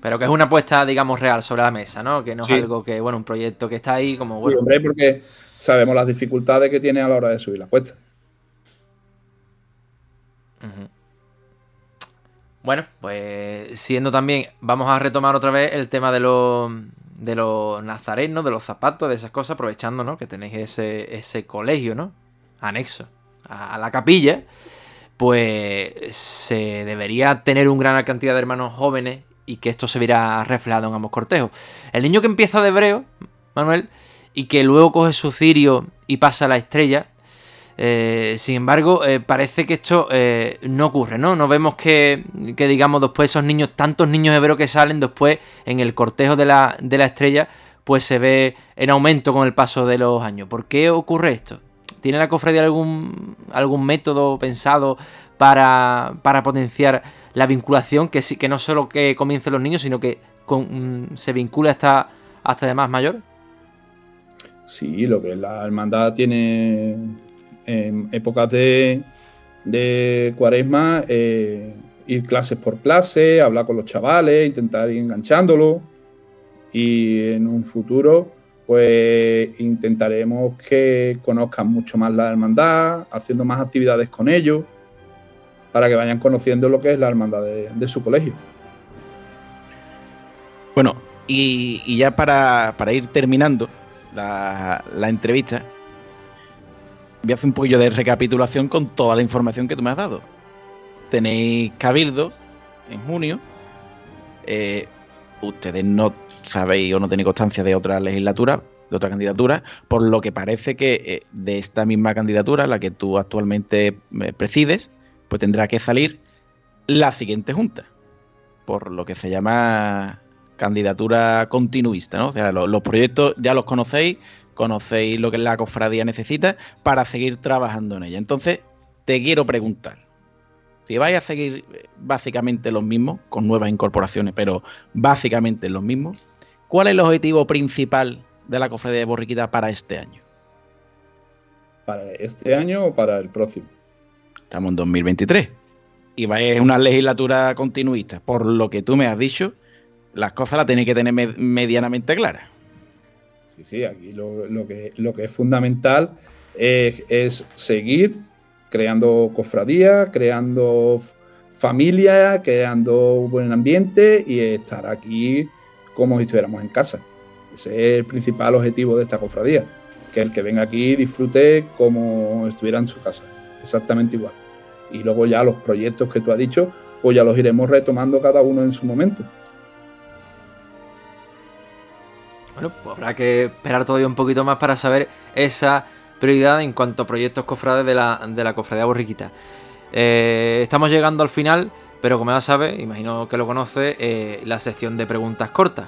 Pero que es una apuesta, digamos, real sobre la mesa, ¿no? Que no Sí. es algo que, bueno, un proyecto que está ahí como, Sí, bueno, hombre, porque sabemos las dificultades que tiene a la hora de subir la cuesta. Bueno, pues siendo también, vamos a retomar otra vez el tema de los de los nazarenos, de los zapatos, de esas cosas, aprovechando, ¿no? Que tenéis ese, ese colegio, ¿no? Anexo a, a la capilla, pues se debería tener una gran cantidad de hermanos jóvenes y que esto se verá reflejado en ambos cortejos. El niño que empieza de hebreo, Manuel, y que luego coge su cirio y pasa a la estrella, eh, sin embargo, eh, parece que esto eh, no ocurre, ¿no? No vemos que, que, digamos, después esos niños, tantos niños hebreos que salen después en el cortejo de la, de la estrella, pues se ve en aumento con el paso de los años. ¿Por qué ocurre esto? ¿Tiene la cofradía algún, algún método pensado para, para potenciar la vinculación? Que, sí, que no solo que comiencen los niños, sino que con, mm, se vincule hasta, hasta de más mayor. Sí, lo que la hermandad tiene en épocas de, de cuaresma, eh, ir clases por clase, hablar con los chavales, intentar ir enganchándolos y en un futuro pues intentaremos que conozcan mucho más la hermandad, haciendo más actividades con ellos, para que vayan conociendo lo que es la hermandad de, de su colegio. Bueno, y, y ya para, para ir terminando la, la entrevista, voy a hacer un poquillo de recapitulación con toda la información que tú me has dado. Tenéis Cabildo en junio. Eh, ustedes no sabéis o no tenéis constancia de otra legislatura, de otra candidatura, por lo que parece que eh, de esta misma candidatura, la que tú actualmente eh, presides, pues tendrá que salir la siguiente junta, por lo que se llama candidatura continuista, ¿no? O sea, lo- los proyectos ya los conocéis, conocéis lo que la cofradía necesita para seguir trabajando en ella. Entonces, te quiero preguntar, si vais a seguir eh, básicamente los mismos, con nuevas incorporaciones, pero básicamente los mismos, ¿cuál es el objetivo principal de la cofradía de Borriquita para este año? ¿Para este año o para el próximo? Estamos en 2023 y va a una legislatura continuista. Por lo que tú me has dicho, las cosas las tenéis que tener me- medianamente claras. Sí, sí, aquí lo, que, lo que es fundamental es, seguir creando cofradía, creando familia, creando buen ambiente y estar aquí como si estuviéramos en casa. Ese es el principal objetivo de esta cofradía, que el que venga aquí disfrute como estuviera en su casa, exactamente igual. Y luego ya los proyectos que tú has dicho, pues ya los iremos retomando cada uno en su momento. Bueno, pues habrá que esperar todavía un poquito más para saber esa prioridad en cuanto a proyectos cofrades de la, de la cofradía borriquita. Eh, estamos llegando al final, pero como ya sabes, imagino que lo conoces, eh, la sección de preguntas cortas.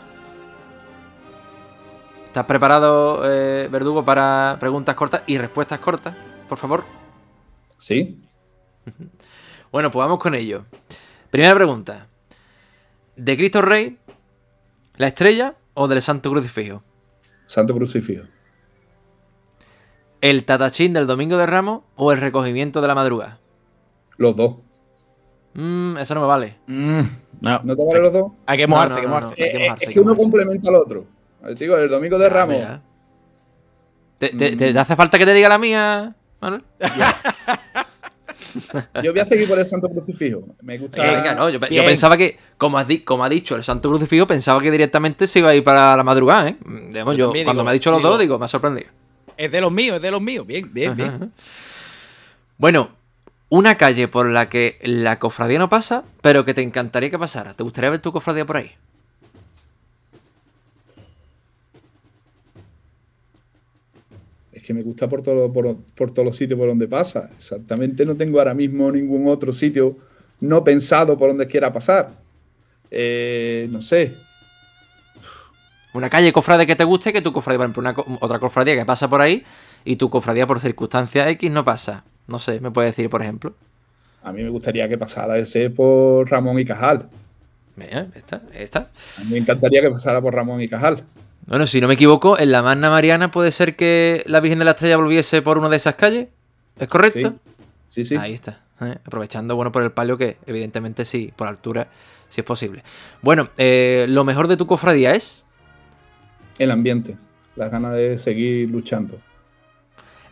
¿Estás preparado, eh, Verdugo, para preguntas cortas y respuestas cortas? Por favor. Sí. Bueno, pues vamos con ello. Primera pregunta. ¿De Cristo Rey, la estrella o del Santo Crucifijo? Santo Crucifijo. ¿El tatachín del Domingo de Ramos o el recogimiento de la madrugada? Los dos. Mmm, eso no me vale. no. ¿No te vale los dos? Hay que mojarse, no, hay que mojarse. no, hay que Eh, mojarse, es que uno mojarse. complementa al otro. Te digo, el domingo de Ramos. mira. ¿Te, te- te- te hace falta que te diga la mía, Manuel? Yo voy a seguir por el Santo Crucifijo. Me gusta. Eh, venga, no, yo, pensaba que, como, has di- como ha dicho el Santo Crucifijo, pensaba que directamente se iba a ir para la madrugada, ¿eh? Digamos, Yo cuando digo- me ha dicho los digo- dos, digo, me ha sorprendido. Es de los míos, es de los míos. Bien, bien, Ajá, bien. ajá. Bueno, una calle por la que la cofradía no pasa, pero que te encantaría que pasara. ¿Te gustaría ver tu cofradía por ahí? Que me gusta por, todo, por, por todos los sitios por donde pasa. Exactamente, no tengo ahora mismo ningún otro sitio no pensado por donde quiera pasar. Eh, no sé. Una calle cofrade que te guste, que tu cofradía, por ejemplo, una otra cofradía que pasa por ahí y tu cofradía por circunstancias X no pasa. No sé, me puede decir, por ejemplo. A mí me gustaría que pasara ese por Ramón y Cajal. Mira, esta, esta. A mí me encantaría que pasara por Ramón y Cajal. Bueno, si no me equivoco, en la Magna Mariana puede ser que la Virgen de la Estrella volviese por una de esas calles. ¿Es correcto? Sí, sí. Ahí está. ¿eh? Aprovechando, bueno, por el palio que evidentemente sí, por altura, sí es posible. Bueno, eh, lo mejor de tu cofradía es El ambiente. Las ganas de seguir luchando.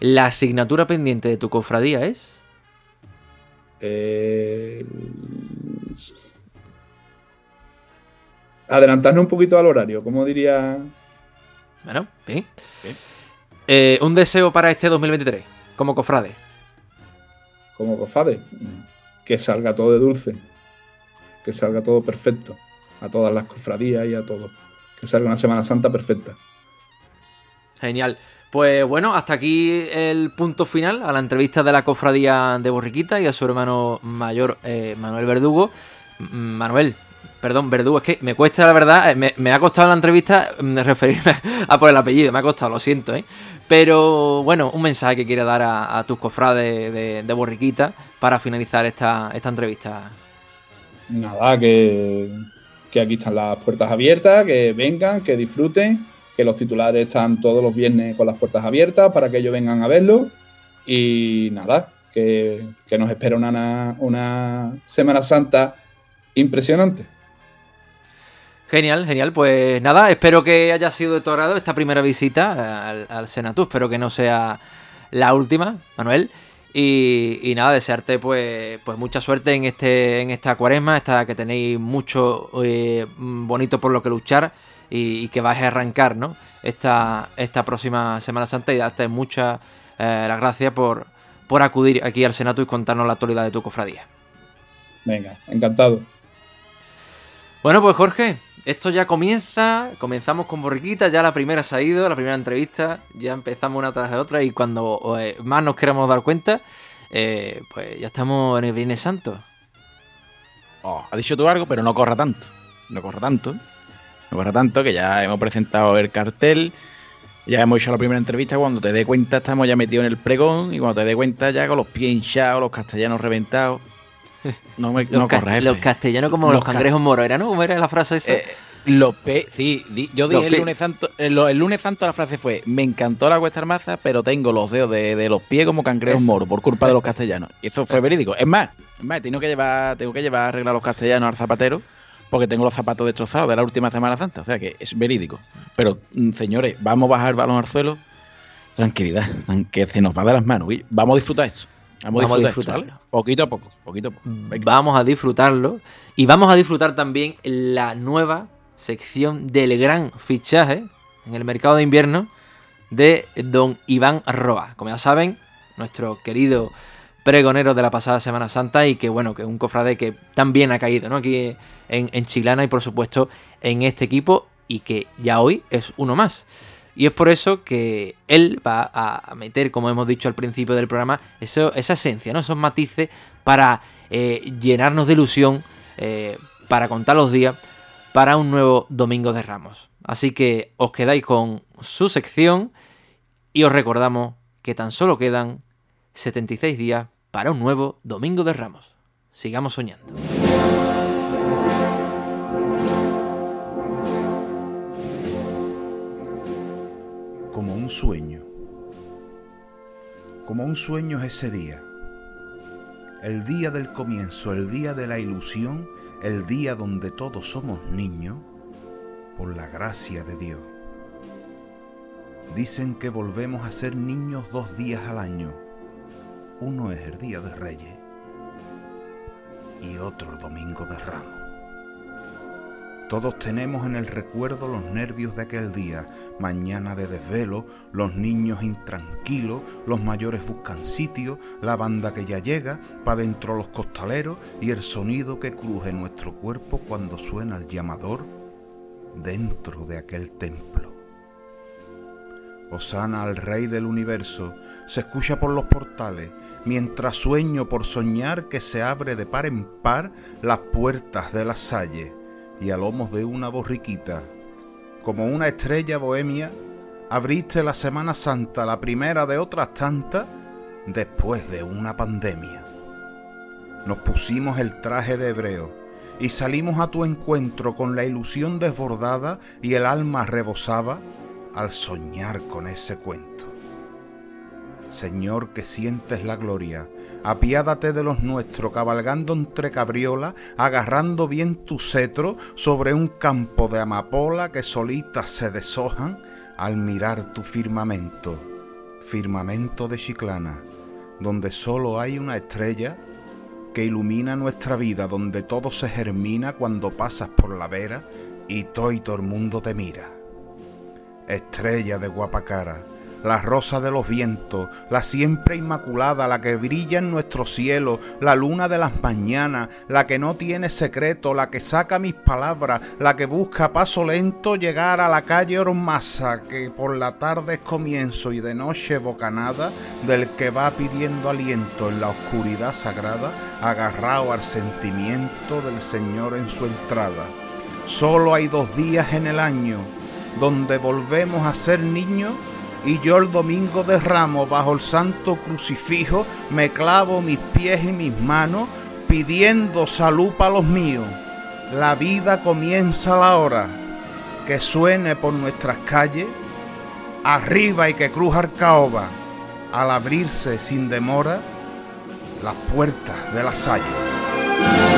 la asignatura pendiente de tu cofradía es Eh, adelantarnos un poquito al horario, como diría. Bueno, bien. Eh, un deseo para este 2023, como cofrade. como cofade, que salga todo de dulce, que salga todo perfecto, a todas las cofradías y a todo, que salga una Semana Santa perfecta. Genial. Pues bueno, hasta aquí el punto final a la entrevista de la cofradía de Borriquita y a su hermano mayor eh, Manuel Verdugo. Manuel, perdón, Verdugo, es que me cuesta la verdad, eh, me, ha costado la entrevista mm, referirme a por el apellido, me ha costado, lo siento, ¿eh? Pero bueno, un mensaje que quiere dar a, tus cofrades de, de Borriquita para finalizar esta, esta entrevista. Nada, que, que aquí están las puertas abiertas, que vengan, que disfruten, que los titulares están todos los viernes con las puertas abiertas para que ellos vengan a verlo. Y nada, que, que nos espera una, una Semana Santa impresionante. Genial, genial. Pues nada, espero que haya sido de esta primera visita al, Senatu. Espero que no sea la última, Manuel. Y, nada, desearte pues, pues mucha suerte en este en esta cuaresma, esta que tenéis mucho eh, bonito por lo que luchar y, que vais a arrancar, ¿no? Esta, esta próxima Semana Santa y darte mucha eh, gracias por, por acudir aquí al Senato y contarnos la actualidad de tu cofradía. Venga, encantado. Bueno, pues Jorge, esto ya comienza, comenzamos con Borriquita, ya la primera se ha ido, la primera entrevista, ya empezamos una tras de otra y cuando eh, más nos queremos dar cuenta, eh, pues ya estamos en el Viernes Santo. Oh, ha dicho tú algo, pero no corra tanto, no corra tanto, no corra tanto, que ya hemos presentado el cartel, ya hemos hecho la primera entrevista, cuando te dé cuenta estamos ya metidos en el pregón y cuando te dé cuenta ya con los pies hinchados, los castellanos reventados. No me Los, no los castellanos como los, Los ca- cangrejos moros, ¿era no? ¿Cómo era la frase esa? Eh, los pe sí, di- yo dije el lunes santo, el, el lunes santo la frase fue, me encantó la cuesta armaza, pero tengo los dedos de, de los pies como cangrejos moros por culpa de los castellanos. Y eso fue verídico. Es más, es más, tengo que llevar, tengo que llevar a arreglar los castellanos al zapatero porque tengo los zapatos destrozados de la última Semana Santa. O sea que es verídico. Pero, mm, señores, vamos a bajar el balón al suelo. Tranquilidad, tran- que se nos va de las manos. Vamos a disfrutar eso. Vamos, Vamos a a disfrutar, disfrutarlo. Poquito a poco, poquito a poco. Venga. Vamos a disfrutarlo. Y vamos a disfrutar también la nueva sección del gran fichaje en el mercado de invierno de don Iván Roa. Como ya saben, nuestro querido pregonero de la pasada Semana Santa y que bueno, que es un cofrade que también ha caído ¿no? aquí en, en Chiclana y por supuesto en este equipo y que ya hoy es uno más. Y es por eso que él va a meter, como hemos dicho al principio del programa, esa esencia, ¿no? esos matices para eh, llenarnos de ilusión, eh, para contar los días, para un nuevo Domingo de Ramos. Así que os quedáis con su sección y os recordamos que tan solo quedan 76 días para un nuevo Domingo de Ramos. Sigamos soñando. Un sueño. Como un sueño es ese día. El día del comienzo, el día de la ilusión, el día donde todos somos niños, por la gracia de Dios. Dicen que volvemos a ser niños dos días al año. Uno es el Día de Reyes y otro el Domingo de Ramos. Todos tenemos en el recuerdo los nervios de aquel día, mañana de desvelo, los niños intranquilos, los mayores buscan sitio, la banda que ya llega, pa' dentro los costaleros y el sonido que cruje nuestro cuerpo cuando suena el llamador dentro de aquel templo. Osana al Rey del Universo se escucha por los portales, mientras sueño por soñar que se abre de par en par las puertas de la salle y a lomos de una borriquita. Como una estrella bohemia, abriste la Semana Santa, la primera de otras tantas, después de una pandemia. Nos pusimos el traje de hebreo y salimos a tu encuentro con la ilusión desbordada y el alma rebosaba al soñar con ese cuento. Señor que sientes la gloria, apiádate de los nuestros, cabalgando entre cabriolas, agarrando bien tu cetro sobre un campo de amapola que solitas se deshojan al mirar tu firmamento, firmamento de Chiclana, donde solo hay una estrella que ilumina nuestra vida, donde todo se germina cuando pasas por la vera y todo y todo el mundo te mira. Estrella de guapa cara, la rosa de los vientos, la siempre inmaculada, la que brilla en nuestro cielo, la luna de las mañanas, la que no tiene secreto, la que saca mis palabras, la que busca a paso lento llegar a la calle Ormasa, que por la tarde es comienzo y de noche bocanada, del que va pidiendo aliento en la oscuridad sagrada, agarrado al sentimiento del Señor en su entrada. Solo hay dos días en el año donde volvemos a ser niños y yo el domingo de ramos bajo el santo crucifijo me clavo mis pies y mis manos pidiendo salud para los míos. La vida comienza a la hora que suene por nuestras calles, arriba y que cruja el caoba al abrirse sin demora las puertas de la salle.